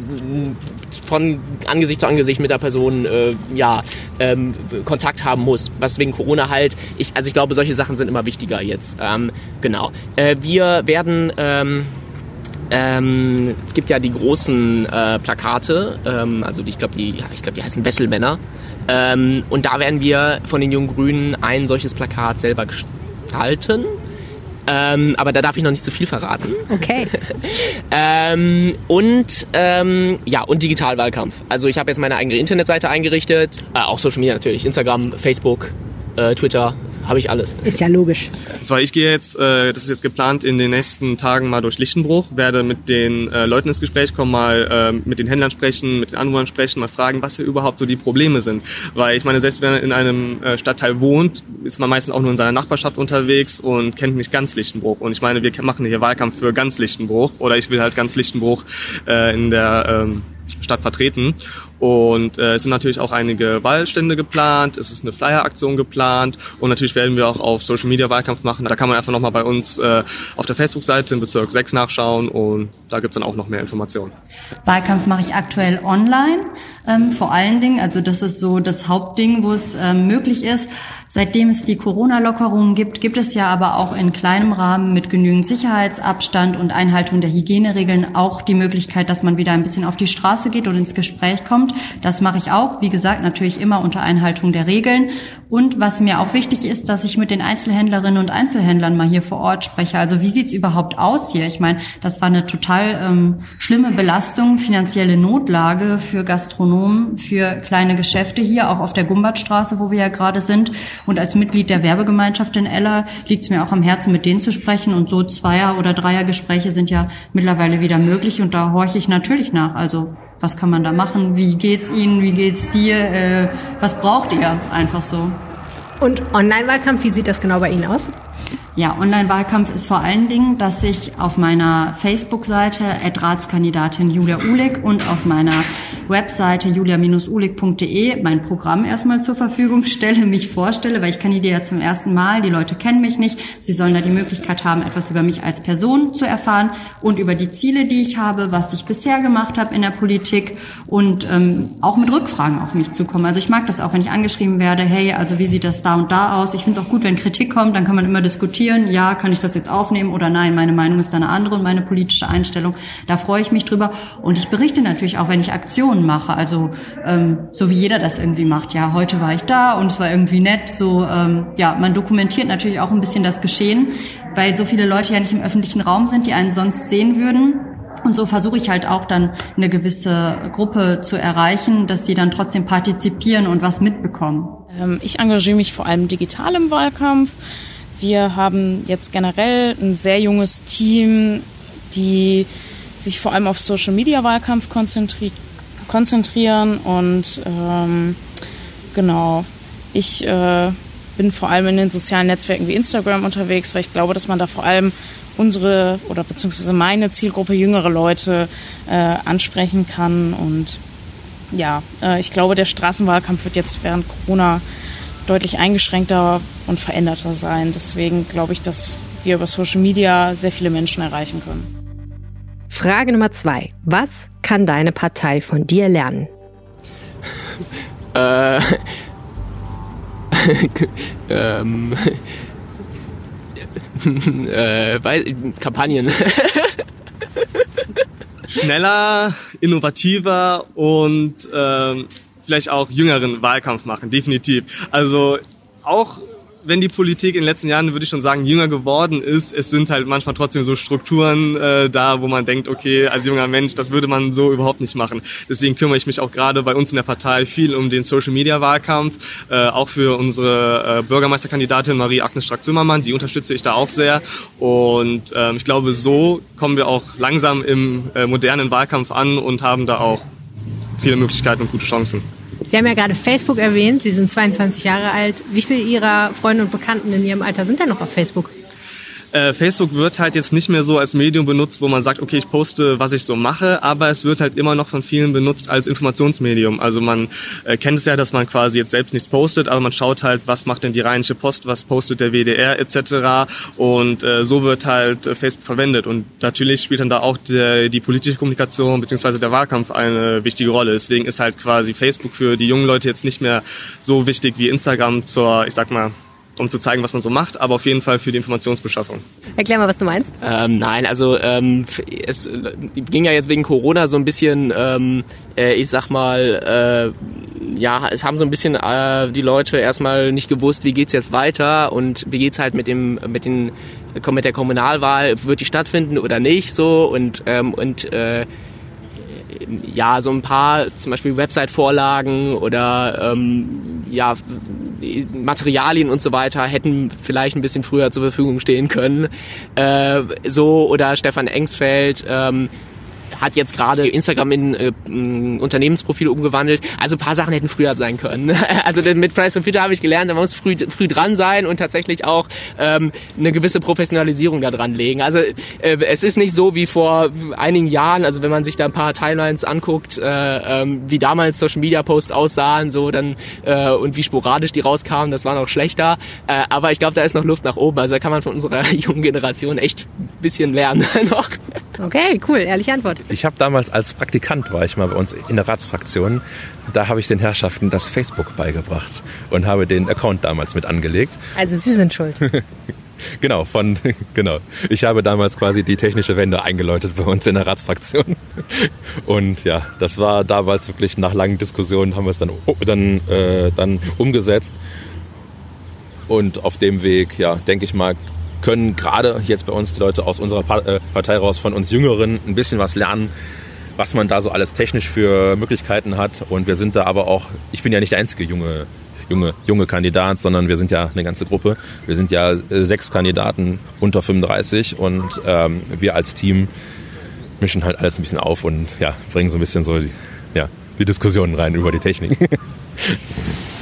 von Angesicht zu Angesicht mit der Person äh, ja, ähm, Kontakt haben muss. Was wegen Corona halt, ich, also ich glaube, solche Sachen sind immer wichtiger jetzt. Ähm, genau. Äh, wir werden... Ähm, ähm, es gibt ja die großen äh, Plakate, ähm, also die, ich glaube, die, ja, ich glaube, die heißen Wesselmänner. Ähm, und da werden wir von den Jungen Grünen ein solches Plakat selber gestalten. Ähm, aber da darf ich noch nicht zu viel verraten. Okay. ähm, und ähm, ja, und Digitalwahlkampf. Also ich habe jetzt meine eigene Internetseite eingerichtet, äh, auch Social Media natürlich, Instagram, Facebook, äh, Twitter, habe ich alles. Ist ja logisch. Zwar ich gehe jetzt, äh, das ist jetzt geplant, in den nächsten Tagen mal durch Lichtenbruch, werde mit den äh, Leuten ins Gespräch kommen, mal äh, mit den Händlern sprechen, mit den Anwohnern sprechen, mal fragen, was hier überhaupt so die Probleme sind. Weil ich meine, selbst wenn man in einem äh, Stadtteil wohnt, ist man meistens auch nur in seiner Nachbarschaft unterwegs und kennt nicht ganz Lichtenbruch. Und ich meine, wir machen hier Wahlkampf für ganz Lichtenbruch oder ich will halt ganz Lichtenbruch äh, in der ähm, Stadt vertreten. Und äh, es sind natürlich auch einige Wahlstände geplant, es ist eine Flyer-Aktion geplant und natürlich werden wir auch auf Social Media Wahlkampf machen. Da kann man einfach nochmal bei uns äh, auf der Facebook-Seite im Bezirk 6 nachschauen und da gibt's dann auch noch mehr Informationen. Wahlkampf mache ich aktuell online, ähm, vor allen Dingen. Also das ist so das Hauptding, wo es ähm, möglich ist. Seitdem es die Corona-Lockerungen gibt, gibt es ja aber auch in kleinem Rahmen mit genügend Sicherheitsabstand und Einhaltung der Hygieneregeln auch die Möglichkeit, dass man wieder ein bisschen auf die Straße geht und ins Gespräch kommt. Das mache ich auch. Wie gesagt, natürlich immer unter Einhaltung der Regeln. Und was mir auch wichtig ist, dass ich mit den Einzelhändlerinnen und Einzelhändlern mal hier vor Ort spreche. Also wie sieht's überhaupt aus hier? Ich meine, das war eine total ähm, schlimme Belastung, finanzielle Notlage für Gastronomen, für kleine Geschäfte hier, auch auf der Gumbertstraße, wo wir ja gerade sind. Und als Mitglied der Werbegemeinschaft in Ella liegt es mir auch am Herzen, mit denen zu sprechen. Und so Zweier- oder Dreiergespräche sind ja mittlerweile wieder möglich. Und da horche ich natürlich nach. Also was kann man da machen? Wie geht's Ihnen? Wie geht's dir? Äh, was braucht ihr? Einfach so. Und Online-Wahlkampf, wie sieht das genau bei Ihnen aus? Ja, Online-Wahlkampf ist vor allen Dingen, dass ich auf meiner Facebook-Seite Ratskandidatin Julia Uhlig und auf meiner Webseite julia-uhlig.de mein Programm erstmal zur Verfügung stelle, mich vorstelle, weil ich kandidiere ja zum ersten Mal, die Leute kennen mich nicht. Sie sollen da die Möglichkeit haben, etwas über mich als Person zu erfahren und über die Ziele, die ich habe, was ich bisher gemacht habe in der Politik und ähm, auch mit Rückfragen auf mich zu kommen. Also ich mag das auch, wenn ich angeschrieben werde, hey, also wie sieht das da und da aus? Ich finde es auch gut, wenn Kritik kommt, dann kann man immer diskutieren, ja, kann ich das jetzt aufnehmen oder nein, meine Meinung ist eine andere und meine politische Einstellung. Da freue ich mich drüber. Und ich berichte natürlich auch, wenn ich Aktionen mache, also ähm, so wie jeder das irgendwie macht. Ja, heute war ich da und es war irgendwie nett. So, ähm, ja, man dokumentiert natürlich auch ein bisschen das Geschehen, weil so viele Leute ja nicht im öffentlichen Raum sind, die einen sonst sehen würden. Und so versuche ich halt auch dann eine gewisse Gruppe zu erreichen, dass sie dann trotzdem partizipieren und was mitbekommen. Ähm, ich engagiere mich vor allem digital im Wahlkampf. Wir haben jetzt generell ein sehr junges Team, die sich vor allem auf Social Media Wahlkampf konzentri konzentrieren und ähm, genau, ich äh, bin vor allem in den sozialen Netzwerken wie Instagram unterwegs, weil ich glaube, dass man da vor allem unsere oder beziehungsweise meine Zielgruppe jüngere Leute äh, ansprechen kann. Und ja, äh, ich glaube, der Straßenwahlkampf wird jetzt während Corona deutlich eingeschränkter und veränderter sein. Deswegen glaube ich, dass wir über Social Media sehr viele Menschen erreichen können. Frage Nummer zwei. Was kann deine Partei von dir lernen? Äh, ähm, äh, weiß, Kampagnen. Schneller, innovativer und ähm, vielleicht auch jüngeren Wahlkampf machen, definitiv. Also auch wenn die Politik in den letzten Jahren, würde ich schon sagen, jünger geworden ist, es sind halt manchmal trotzdem so Strukturen äh, da, wo man denkt, okay, als junger Mensch, das würde man so überhaupt nicht machen. Deswegen kümmere ich mich auch gerade bei uns in der Partei viel um den Social-Media-Wahlkampf, äh, auch für unsere äh, Bürgermeisterkandidatin Marie-Agnes Strack-Zimmermann, die unterstütze ich da auch sehr. Und ähm, ich glaube, so kommen wir auch langsam im äh, modernen Wahlkampf an und haben da auch viele Möglichkeiten und gute Chancen. Sie haben ja gerade Facebook erwähnt. Sie sind 22 Jahre alt. Wie viele Ihrer Freunde und Bekannten in Ihrem Alter sind denn noch auf Facebook? Äh, Facebook wird halt jetzt nicht mehr so als Medium benutzt, wo man sagt, okay, ich poste, was ich so mache, aber es wird halt immer noch von vielen benutzt als Informationsmedium. Also man äh, kennt es ja, dass man quasi jetzt selbst nichts postet, aber man schaut halt, was macht denn die Rheinische Post, was postet der WDR etc. Und äh, so wird halt äh, Facebook verwendet. Und natürlich spielt dann da auch der, die politische Kommunikation beziehungsweise der Wahlkampf eine wichtige Rolle. Deswegen ist halt quasi Facebook für die jungen Leute jetzt nicht mehr so wichtig wie Instagram zur, ich sag mal, um zu zeigen, was man so macht, aber auf jeden Fall für die Informationsbeschaffung. Erklär mal, was du meinst. Ähm, nein, also ähm, es äh, ging ja jetzt wegen Corona so ein bisschen, ähm, äh, ich sag mal, äh, ja, es haben so ein bisschen äh, die Leute erstmal nicht gewusst, wie geht's jetzt weiter und wie geht's halt mit dem, mit den, mit der Kommunalwahl, wird die stattfinden oder nicht so und ähm, und äh, ja, so ein paar zum Beispiel Website-Vorlagen oder ähm, ja, Materialien und so weiter hätten vielleicht ein bisschen früher zur Verfügung stehen können. Äh, so oder Stefan Engsfeld ähm, hat jetzt gerade Instagram in äh, Unternehmensprofil umgewandelt. Also ein paar Sachen hätten früher sein können. Also mit for Future habe ich gelernt, man muss früh, früh dran sein und tatsächlich auch ähm, eine gewisse Professionalisierung da dran legen. Also äh, es ist nicht so wie vor einigen Jahren, also wenn man sich da ein paar Timelines anguckt, äh, ähm, wie damals Social Media Posts aussahen, so dann äh, und wie sporadisch die rauskamen, das war noch schlechter. Äh, aber ich glaube, da ist noch Luft nach oben. Also da kann man von unserer jungen Generation echt bisschen lernen noch. Okay, cool, ehrliche Antwort. Ich habe damals als Praktikant war ich mal bei uns in der Ratsfraktion. Da habe ich den Herrschaften das Facebook beigebracht und habe den Account damals mit angelegt. Also Sie sind schuld. genau, von genau. Ich habe damals quasi die technische Wende eingeläutet bei uns in der Ratsfraktion. Und ja, das war damals wirklich nach langen Diskussionen haben wir es dann dann äh, dann umgesetzt. Und auf dem Weg, ja, denke ich mal, können gerade jetzt bei uns die Leute aus unserer äh, Partei raus von uns Jüngeren ein bisschen was lernen, was man da so alles technisch für Möglichkeiten hat. Und wir sind da aber auch, ich bin ja nicht der einzige junge, junge, junge Kandidat, sondern wir sind ja eine ganze Gruppe. Wir sind ja äh, sechs Kandidaten unter 35 und ähm, wir als Team mischen halt alles ein bisschen auf und ja, bringen so ein bisschen so die, ja, die Diskussionen rein über die Technik.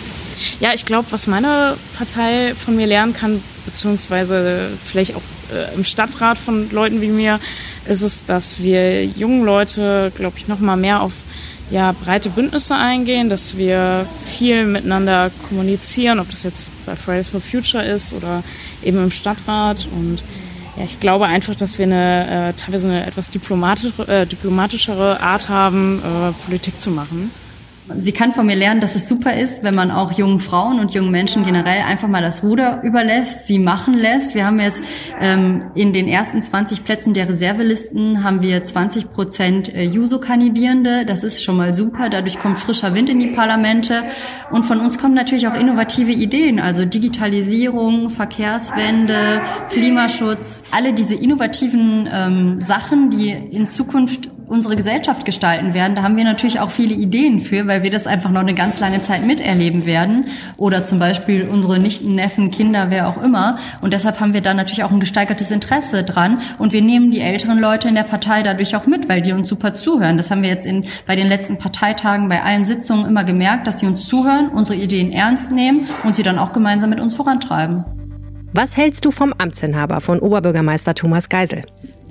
Ja, ich glaube, was meine Partei von mir lernen kann, beziehungsweise vielleicht auch äh, im Stadtrat von Leuten wie mir, ist es, dass wir jungen Leute, glaube ich, noch mal mehr auf ja, breite Bündnisse eingehen, dass wir viel miteinander kommunizieren, ob das jetzt bei Fridays for Future ist oder eben im Stadtrat. Und ja, ich glaube einfach, dass wir eine äh, teilweise eine etwas diplomatischere, äh, diplomatischere Art haben, äh, Politik zu machen. Sie kann von mir lernen, dass es super ist, wenn man auch jungen Frauen und jungen Menschen generell einfach mal das Ruder überlässt, sie machen lässt. Wir haben jetzt ähm, in den ersten 20 Plätzen der Reservelisten haben wir 20 Prozent äh, Juso-Kandidierende. Das ist schon mal super. Dadurch kommt frischer Wind in die Parlamente. Und von uns kommen natürlich auch innovative Ideen, also Digitalisierung, Verkehrswende, Klimaschutz. Alle diese innovativen ähm, Sachen, die in Zukunft unsere Gesellschaft gestalten werden. Da haben wir natürlich auch viele Ideen für, weil wir das einfach noch eine ganz lange Zeit miterleben werden. Oder zum Beispiel unsere Nichten, Neffen, Kinder, wer auch immer. Und deshalb haben wir da natürlich auch ein gesteigertes Interesse dran. Und wir nehmen die älteren Leute in der Partei dadurch auch mit, weil die uns super zuhören. Das haben wir jetzt in, bei den letzten Parteitagen, bei allen Sitzungen immer gemerkt, dass sie uns zuhören, unsere Ideen ernst nehmen und sie dann auch gemeinsam mit uns vorantreiben. Was hältst du vom Amtsinhaber von Oberbürgermeister Thomas Geisel?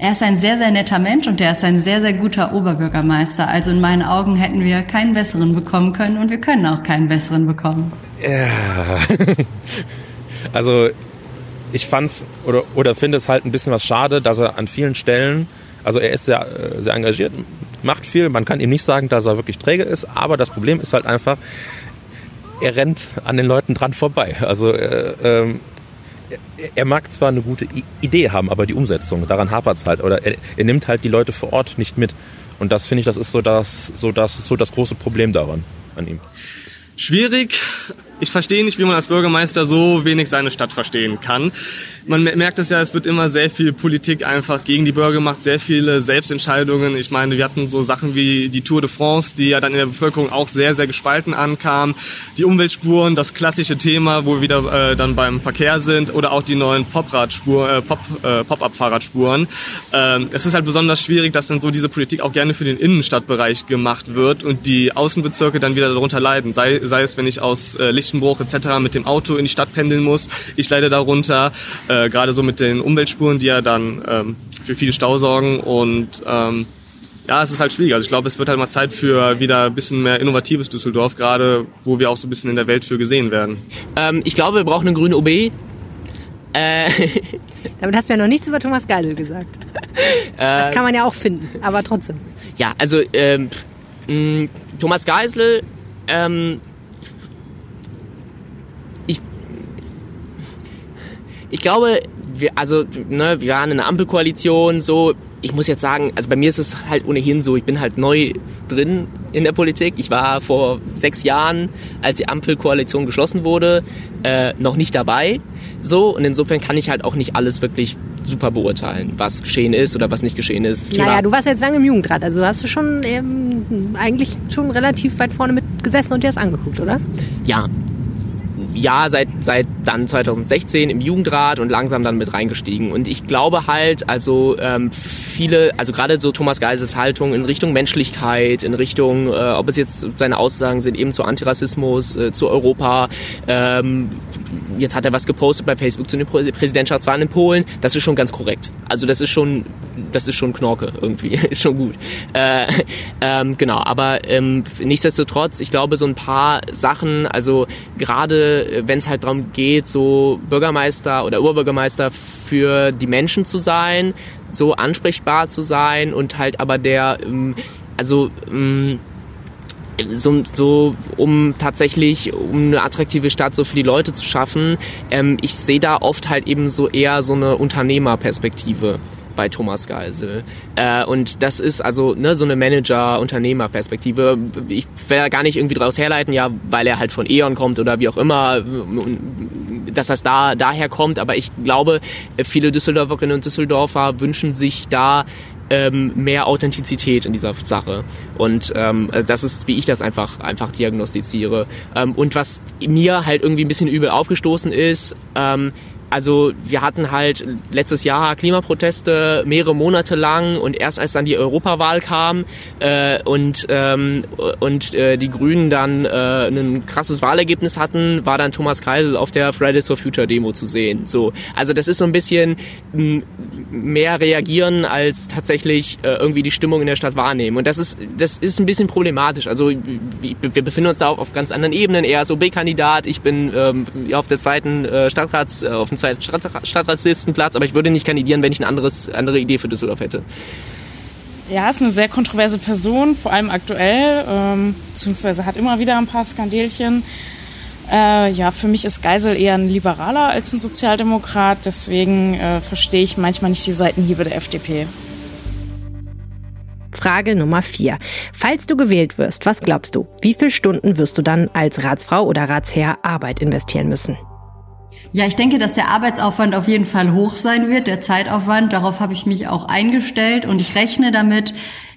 Er ist ein sehr, sehr netter Mensch und er ist ein sehr, sehr guter Oberbürgermeister. Also in meinen Augen hätten wir keinen besseren bekommen können und wir können auch keinen besseren bekommen. Ja. Also ich fand's oder, oder finde es halt ein bisschen was schade, dass er an vielen Stellen, also er ist sehr, äh, sehr engagiert, macht viel, man kann ihm nicht sagen, dass er wirklich träge ist, aber das Problem ist halt einfach, er rennt an den Leuten dran vorbei. Also äh, ähm, er mag zwar eine gute Idee haben, aber die Umsetzung, daran hapert es halt. Oder er, er, nimmt halt die Leute vor Ort nicht mit. Und das finde ich, das ist so das, so das, so das große Problem daran, an ihm. Schwierig, ich verstehe nicht, wie man als Bürgermeister so wenig seine Stadt verstehen kann. Man merkt es ja, es wird immer sehr viel Politik einfach gegen die Bürger gemacht, sehr viele Selbstentscheidungen. Ich meine, wir hatten so Sachen wie die Tour de France, die ja dann in der Bevölkerung auch sehr, sehr gespalten ankam. Die Umweltspuren, das klassische Thema, wo wir wieder äh, dann beim Verkehr sind oder auch die neuen Pop-Radspur, äh, Pop, äh, Pop-Up-Fahrradspuren. Ähm, es ist halt besonders schwierig, dass dann so diese Politik auch gerne für den Innenstadtbereich gemacht wird und die Außenbezirke dann wieder darunter leiden. Sei, sei es, wenn ich aus äh, Lichtenbruch etc. mit dem Auto in die Stadt pendeln muss. Ich leide darunter, äh, gerade so mit den Umweltspuren, die ja dann ähm, für viel Stau sorgen und ähm, ja, es ist halt schwierig. Also ich glaube, es wird halt mal Zeit für wieder ein bisschen mehr innovatives Düsseldorf, gerade wo wir auch so ein bisschen in der Welt für gesehen werden. Ähm, ich glaube, wir brauchen eine grüne OB. Äh, Damit hast du ja noch nichts über Thomas Geisel gesagt. das kann man ja auch finden, aber trotzdem. Ja, also ähm, mh, Thomas Geisel ähm, ich glaube, wir, also, ne, wir waren in einer Ampelkoalition, so. Ich muss jetzt sagen, also bei mir ist es halt ohnehin so, ich bin halt neu drin in der Politik. Ich war vor sechs Jahren, als die Ampelkoalition geschlossen wurde, äh, noch nicht dabei. So, und insofern kann ich halt auch nicht alles wirklich super beurteilen, was geschehen ist oder was nicht geschehen ist. Thema naja, du warst jetzt lange im Jugendrat, also hast du schon ähm, eigentlich schon relativ weit vorne mit gesessen und dir das angeguckt, oder? Ja, ja, seit, seit dann 2016 im Jugendrat und langsam dann mit reingestiegen. Und ich glaube halt, also ähm, viele, also gerade so Thomas Geises Haltung in Richtung Menschlichkeit, in Richtung, äh, ob es jetzt seine Aussagen sind, eben zu Antirassismus, äh, zu Europa, ähm, jetzt hat er was gepostet bei Facebook zu den Präsidentschaftswahlen in Polen, das ist schon ganz korrekt. Also das ist schon, das ist schon Knorke irgendwie, ist schon gut. Äh, ähm, genau, aber ähm, nichtsdestotrotz, ich glaube so ein paar Sachen, also gerade wenn es halt darum geht, so Bürgermeister oder Oberbürgermeister für die Menschen zu sein, so ansprechbar zu sein und halt aber der, ähm, also ähm, so, so um tatsächlich um eine attraktive Stadt so für die Leute zu schaffen. Ähm, ich sehe da oft halt eben so eher so eine Unternehmerperspektive bei Thomas Geisel. Äh, und das ist also ne, so eine Manager-Unternehmer-Perspektive. Ich ja gar nicht irgendwie daraus herleiten, ja, weil er halt von E.ON kommt oder wie auch immer, dass das da daher kommt. Aber ich glaube, viele Düsseldorferinnen und Düsseldorfer wünschen sich da ähm, mehr Authentizität in dieser Sache. Und ähm, das ist, wie ich das einfach, einfach diagnostiziere. Ähm, und was mir halt irgendwie ein bisschen übel aufgestoßen ist, ähm, also wir hatten halt letztes Jahr Klimaproteste mehrere Monate lang und erst als dann die Europawahl kam äh, und, ähm, und äh, die Grünen dann äh, ein krasses Wahlergebnis hatten, war dann Thomas Kreisel auf der Fridays for Future Demo zu sehen. So, also das ist so ein bisschen mehr reagieren als tatsächlich äh, irgendwie die Stimmung in der Stadt wahrnehmen. Und das ist das ist ein bisschen problematisch. Also wir befinden uns da auf, auf ganz anderen Ebenen. Er ist OB-Kandidat, ich bin ähm, auf der zweiten äh, Stadtrats, äh, auf dem zweiten Stadtratslistenplatz, aber ich würde nicht kandidieren, wenn ich eine anderes, andere Idee für Düsseldorf hätte. Ja, ist eine sehr kontroverse Person, vor allem aktuell, ähm, beziehungsweise hat immer wieder ein paar Skandelchen. Äh, ja, für mich ist Geisel eher ein Liberaler als ein Sozialdemokrat, deswegen äh, verstehe ich manchmal nicht die Seitenhiebe der FDP. Frage Nummer vier. Falls du gewählt wirst, was glaubst du? Wie viele Stunden wirst du dann als Ratsfrau oder Ratsherr Arbeit investieren müssen? Ja, ich denke, dass der Arbeitsaufwand auf jeden Fall hoch sein wird, der Zeitaufwand. Darauf habe ich mich auch eingestellt und ich rechne damit,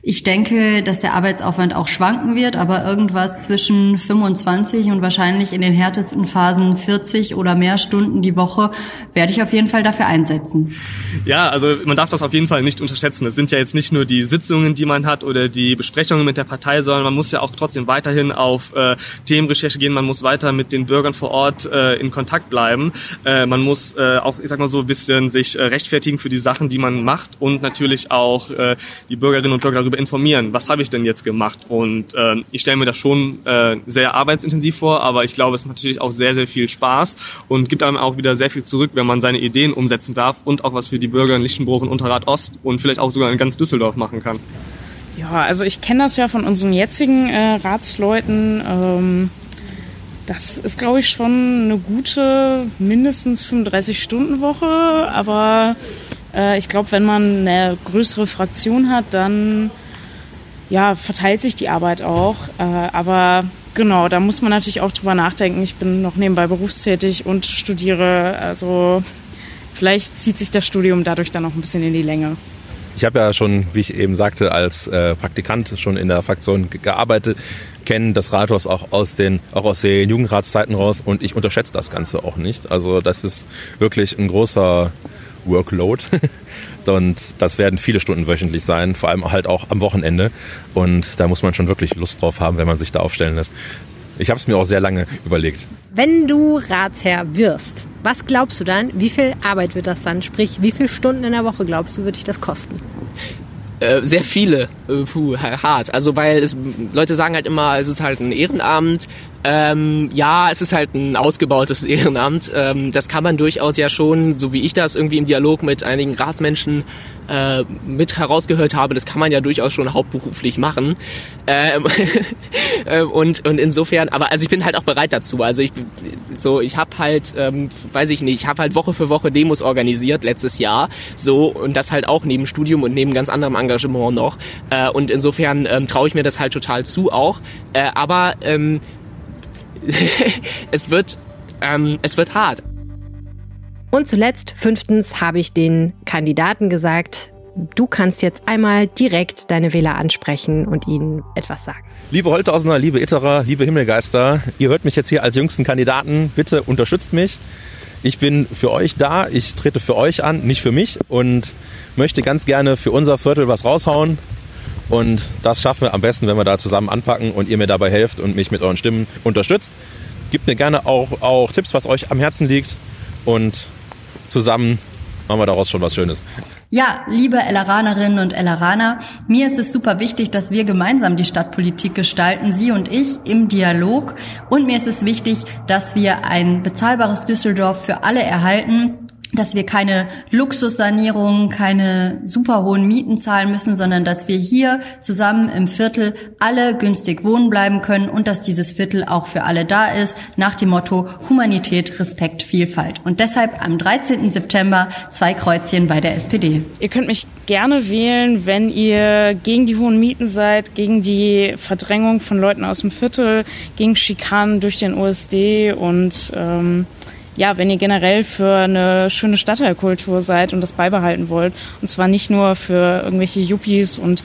ich denke, dass der Arbeitsaufwand auch schwanken wird, aber irgendwas zwischen 25 und wahrscheinlich in den härtesten Phasen 40 oder mehr Stunden die Woche werde ich auf jeden Fall dafür einsetzen. Ja, also man darf das auf jeden Fall nicht unterschätzen. Es sind ja jetzt nicht nur die Sitzungen, die man hat oder die Besprechungen mit der Partei, sondern man muss ja auch trotzdem weiterhin auf äh, Themenrecherche gehen. Man muss weiter mit den Bürgern vor Ort äh, in Kontakt bleiben. Äh, man muss äh, auch, ich sag mal so, ein bisschen sich äh, rechtfertigen für die Sachen, die man macht und natürlich auch äh, die Bürgerinnen und Bürger darüber darüber informieren, was habe ich denn jetzt gemacht. Und äh, ich stelle mir das schon äh, sehr arbeitsintensiv vor, aber ich glaube, es macht natürlich auch sehr, sehr viel Spaß und gibt einem auch wieder sehr viel zurück, wenn man seine Ideen umsetzen darf und auch was für die Bürger in Lichtenbruch und Unterrad Ost und vielleicht auch sogar in ganz Düsseldorf machen kann. Ja, also ich kenne das ja von unseren jetzigen äh, Ratsleuten. Ähm, das ist, glaube ich, schon eine gute mindestens 35-Stunden-Woche. Aber äh, ich glaube, wenn man eine größere Fraktion hat, dann ja, verteilt sich die Arbeit auch. Äh, aber genau, da muss man natürlich auch drüber nachdenken. Ich bin noch nebenbei berufstätig und studiere. Also vielleicht zieht sich das Studium dadurch dann noch ein bisschen in die Länge. Ich habe ja schon, wie ich eben sagte, als äh, Praktikant schon in der Fraktion gearbeitet, kenne das Rathaus auch aus den auch aus den Jugendratszeiten raus und ich unterschätze das Ganze auch nicht. Also das ist wirklich ein großer Workload. Und das werden viele Stunden wöchentlich sein, vor allem halt auch am Wochenende. Und da muss man schon wirklich Lust drauf haben, wenn man sich da aufstellen lässt. Ich habe es mir auch sehr lange überlegt. Wenn du Ratsherr wirst, was glaubst du dann? Wie viel Arbeit wird das dann? Sprich, wie viele Stunden in der Woche glaubst du, wird dich das kosten? Äh, sehr viele. Äh, puh, hart. Also weil es, Leute sagen halt immer, es ist halt ein Ehrenamt. Ähm, ja, es ist halt ein ausgebautes Ehrenamt. Ähm, das kann man durchaus ja schon, so wie ich das irgendwie im Dialog mit einigen Ratsmenschen äh, mit herausgehört habe, das kann man ja durchaus schon hauptberuflich machen. Ähm, äh, und, und insofern, aber also ich bin halt auch bereit dazu. Also ich so, ich habe halt, ähm, weiß ich nicht, ich habe halt Woche für Woche Demos organisiert letztes Jahr. So und das halt auch neben Studium und neben ganz anderem Engagement noch. Äh, und insofern ähm, traue ich mir das halt total zu auch. Äh, aber ähm, es wird, ähm, es wird hart. Und zuletzt, fünftens, habe ich den Kandidaten gesagt, du kannst jetzt einmal direkt deine Wähler ansprechen und ihnen etwas sagen. Liebe Holthausener, liebe Itterer, liebe Himmelgeister, ihr hört mich jetzt hier als jüngsten Kandidaten. Bitte unterstützt mich. Ich bin für euch da, ich trete für euch an, nicht für mich und möchte ganz gerne für unser Viertel was raushauen. Und das schaffen wir am besten, wenn wir da zusammen anpacken und ihr mir dabei helft und mich mit euren Stimmen unterstützt. Gebt mir gerne auch, auch Tipps, was euch am Herzen liegt. Und zusammen machen wir daraus schon was Schönes. Ja, liebe Elleranerinnen und Elleraner, mir ist es super wichtig, dass wir gemeinsam die Stadtpolitik gestalten, Sie und ich im Dialog. Und mir ist es wichtig, dass wir ein bezahlbares Düsseldorf für alle erhalten dass wir keine Luxussanierungen, keine super hohen Mieten zahlen müssen, sondern dass wir hier zusammen im Viertel alle günstig wohnen bleiben können und dass dieses Viertel auch für alle da ist, nach dem Motto Humanität, Respekt, Vielfalt. Und deshalb am 13. September zwei Kreuzchen bei der SPD. Ihr könnt mich gerne wählen, wenn ihr gegen die hohen Mieten seid, gegen die Verdrängung von Leuten aus dem Viertel, gegen Schikanen durch den OSD und ähm, ja, wenn ihr generell für eine schöne Stadtteilkultur seid und das beibehalten wollt. Und zwar nicht nur für irgendwelche Yuppies und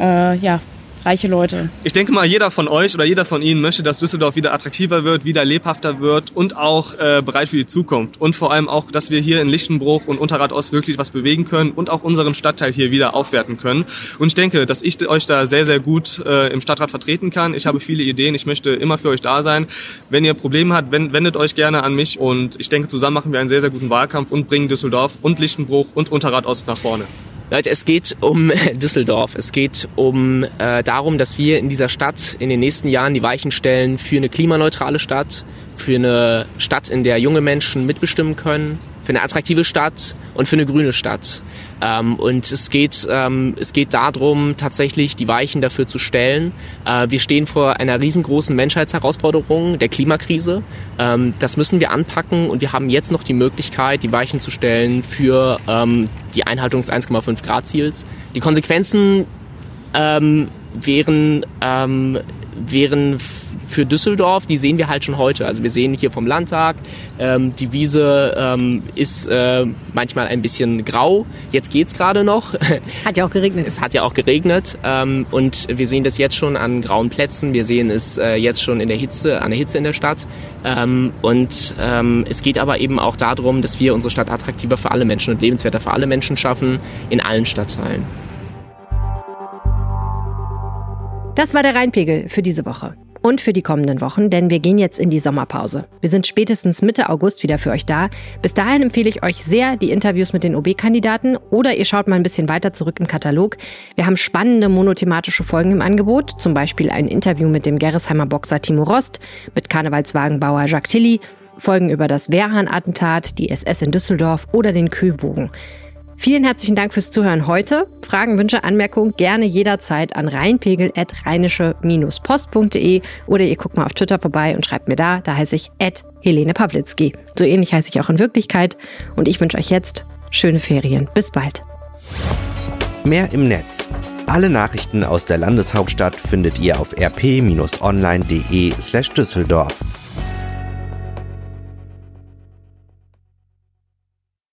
äh, ja, reiche Leute. Ich denke mal, jeder von euch oder jeder von Ihnen möchte, dass Düsseldorf wieder attraktiver wird, wieder lebhafter wird und auch äh, bereit für die Zukunft. Und vor allem auch, dass wir hier in Lichtenbruch und Unterrad Ost wirklich was bewegen können und auch unseren Stadtteil hier wieder aufwerten können. Und ich denke, dass ich euch da sehr, sehr gut äh, im Stadtrat vertreten kann. Ich habe viele Ideen. Ich möchte immer für euch da sein. Wenn ihr Probleme habt, wendet euch gerne an mich. Und ich denke, zusammen machen wir einen sehr, sehr guten Wahlkampf und bringen Düsseldorf und Lichtenbruch und Unterrad Ost nach vorne. Leute, es geht um Düsseldorf. Es geht um äh, darum, dass wir in dieser Stadt in den nächsten Jahren die Weichen stellen für eine klimaneutrale Stadt, für eine Stadt, in der junge Menschen mitbestimmen können, für eine attraktive Stadt und für eine grüne Stadt. Ähm, und es geht, ähm, es geht darum, tatsächlich die Weichen dafür zu stellen. Äh, wir stehen vor einer riesengroßen Menschheitsherausforderung, der Klimakrise. Ähm, das müssen wir anpacken und wir haben jetzt noch die Möglichkeit, die Weichen zu stellen für ähm, die Einhaltung des 1,5 Grad Ziels. Die Konsequenzen ähm, wären, ähm, wären für Düsseldorf, die sehen wir halt schon heute. Also wir sehen hier vom Landtag, ähm, die Wiese ähm, ist äh, manchmal ein bisschen grau. Jetzt geht's gerade noch. Hat ja auch geregnet. Es hat ja auch geregnet ähm, und wir sehen das jetzt schon an grauen Plätzen. Wir sehen es äh, jetzt schon in der Hitze, an der Hitze in der Stadt. Ähm, und ähm, es geht aber eben auch darum, dass wir unsere Stadt attraktiver für alle Menschen und lebenswerter für alle Menschen schaffen in allen Stadtteilen. Das war der Rheinpegel für diese Woche. Und für die kommenden Wochen, denn wir gehen jetzt in die Sommerpause. Wir sind spätestens Mitte August wieder für euch da. Bis dahin empfehle ich euch sehr die Interviews mit den OB-Kandidaten oder ihr schaut mal ein bisschen weiter zurück im Katalog. Wir haben spannende monothematische Folgen im Angebot, zum Beispiel ein Interview mit dem Gerresheimer Boxer Timo Rost, mit Karnevalswagenbauer Jacques Tilly, Folgen über das Wehrhahn-Attentat, die SS in Düsseldorf oder den Kühlbogen. Vielen herzlichen Dank fürs Zuhören heute. Fragen, Wünsche, Anmerkungen gerne jederzeit an rheinpegel.rheinische-post.de oder ihr guckt mal auf Twitter vorbei und schreibt mir da. Da heiße ich Helene Pawlitzki. So ähnlich heiße ich auch in Wirklichkeit. Und ich wünsche euch jetzt schöne Ferien. Bis bald. Mehr im Netz. Alle Nachrichten aus der Landeshauptstadt findet ihr auf rp-online.de slash Düsseldorf.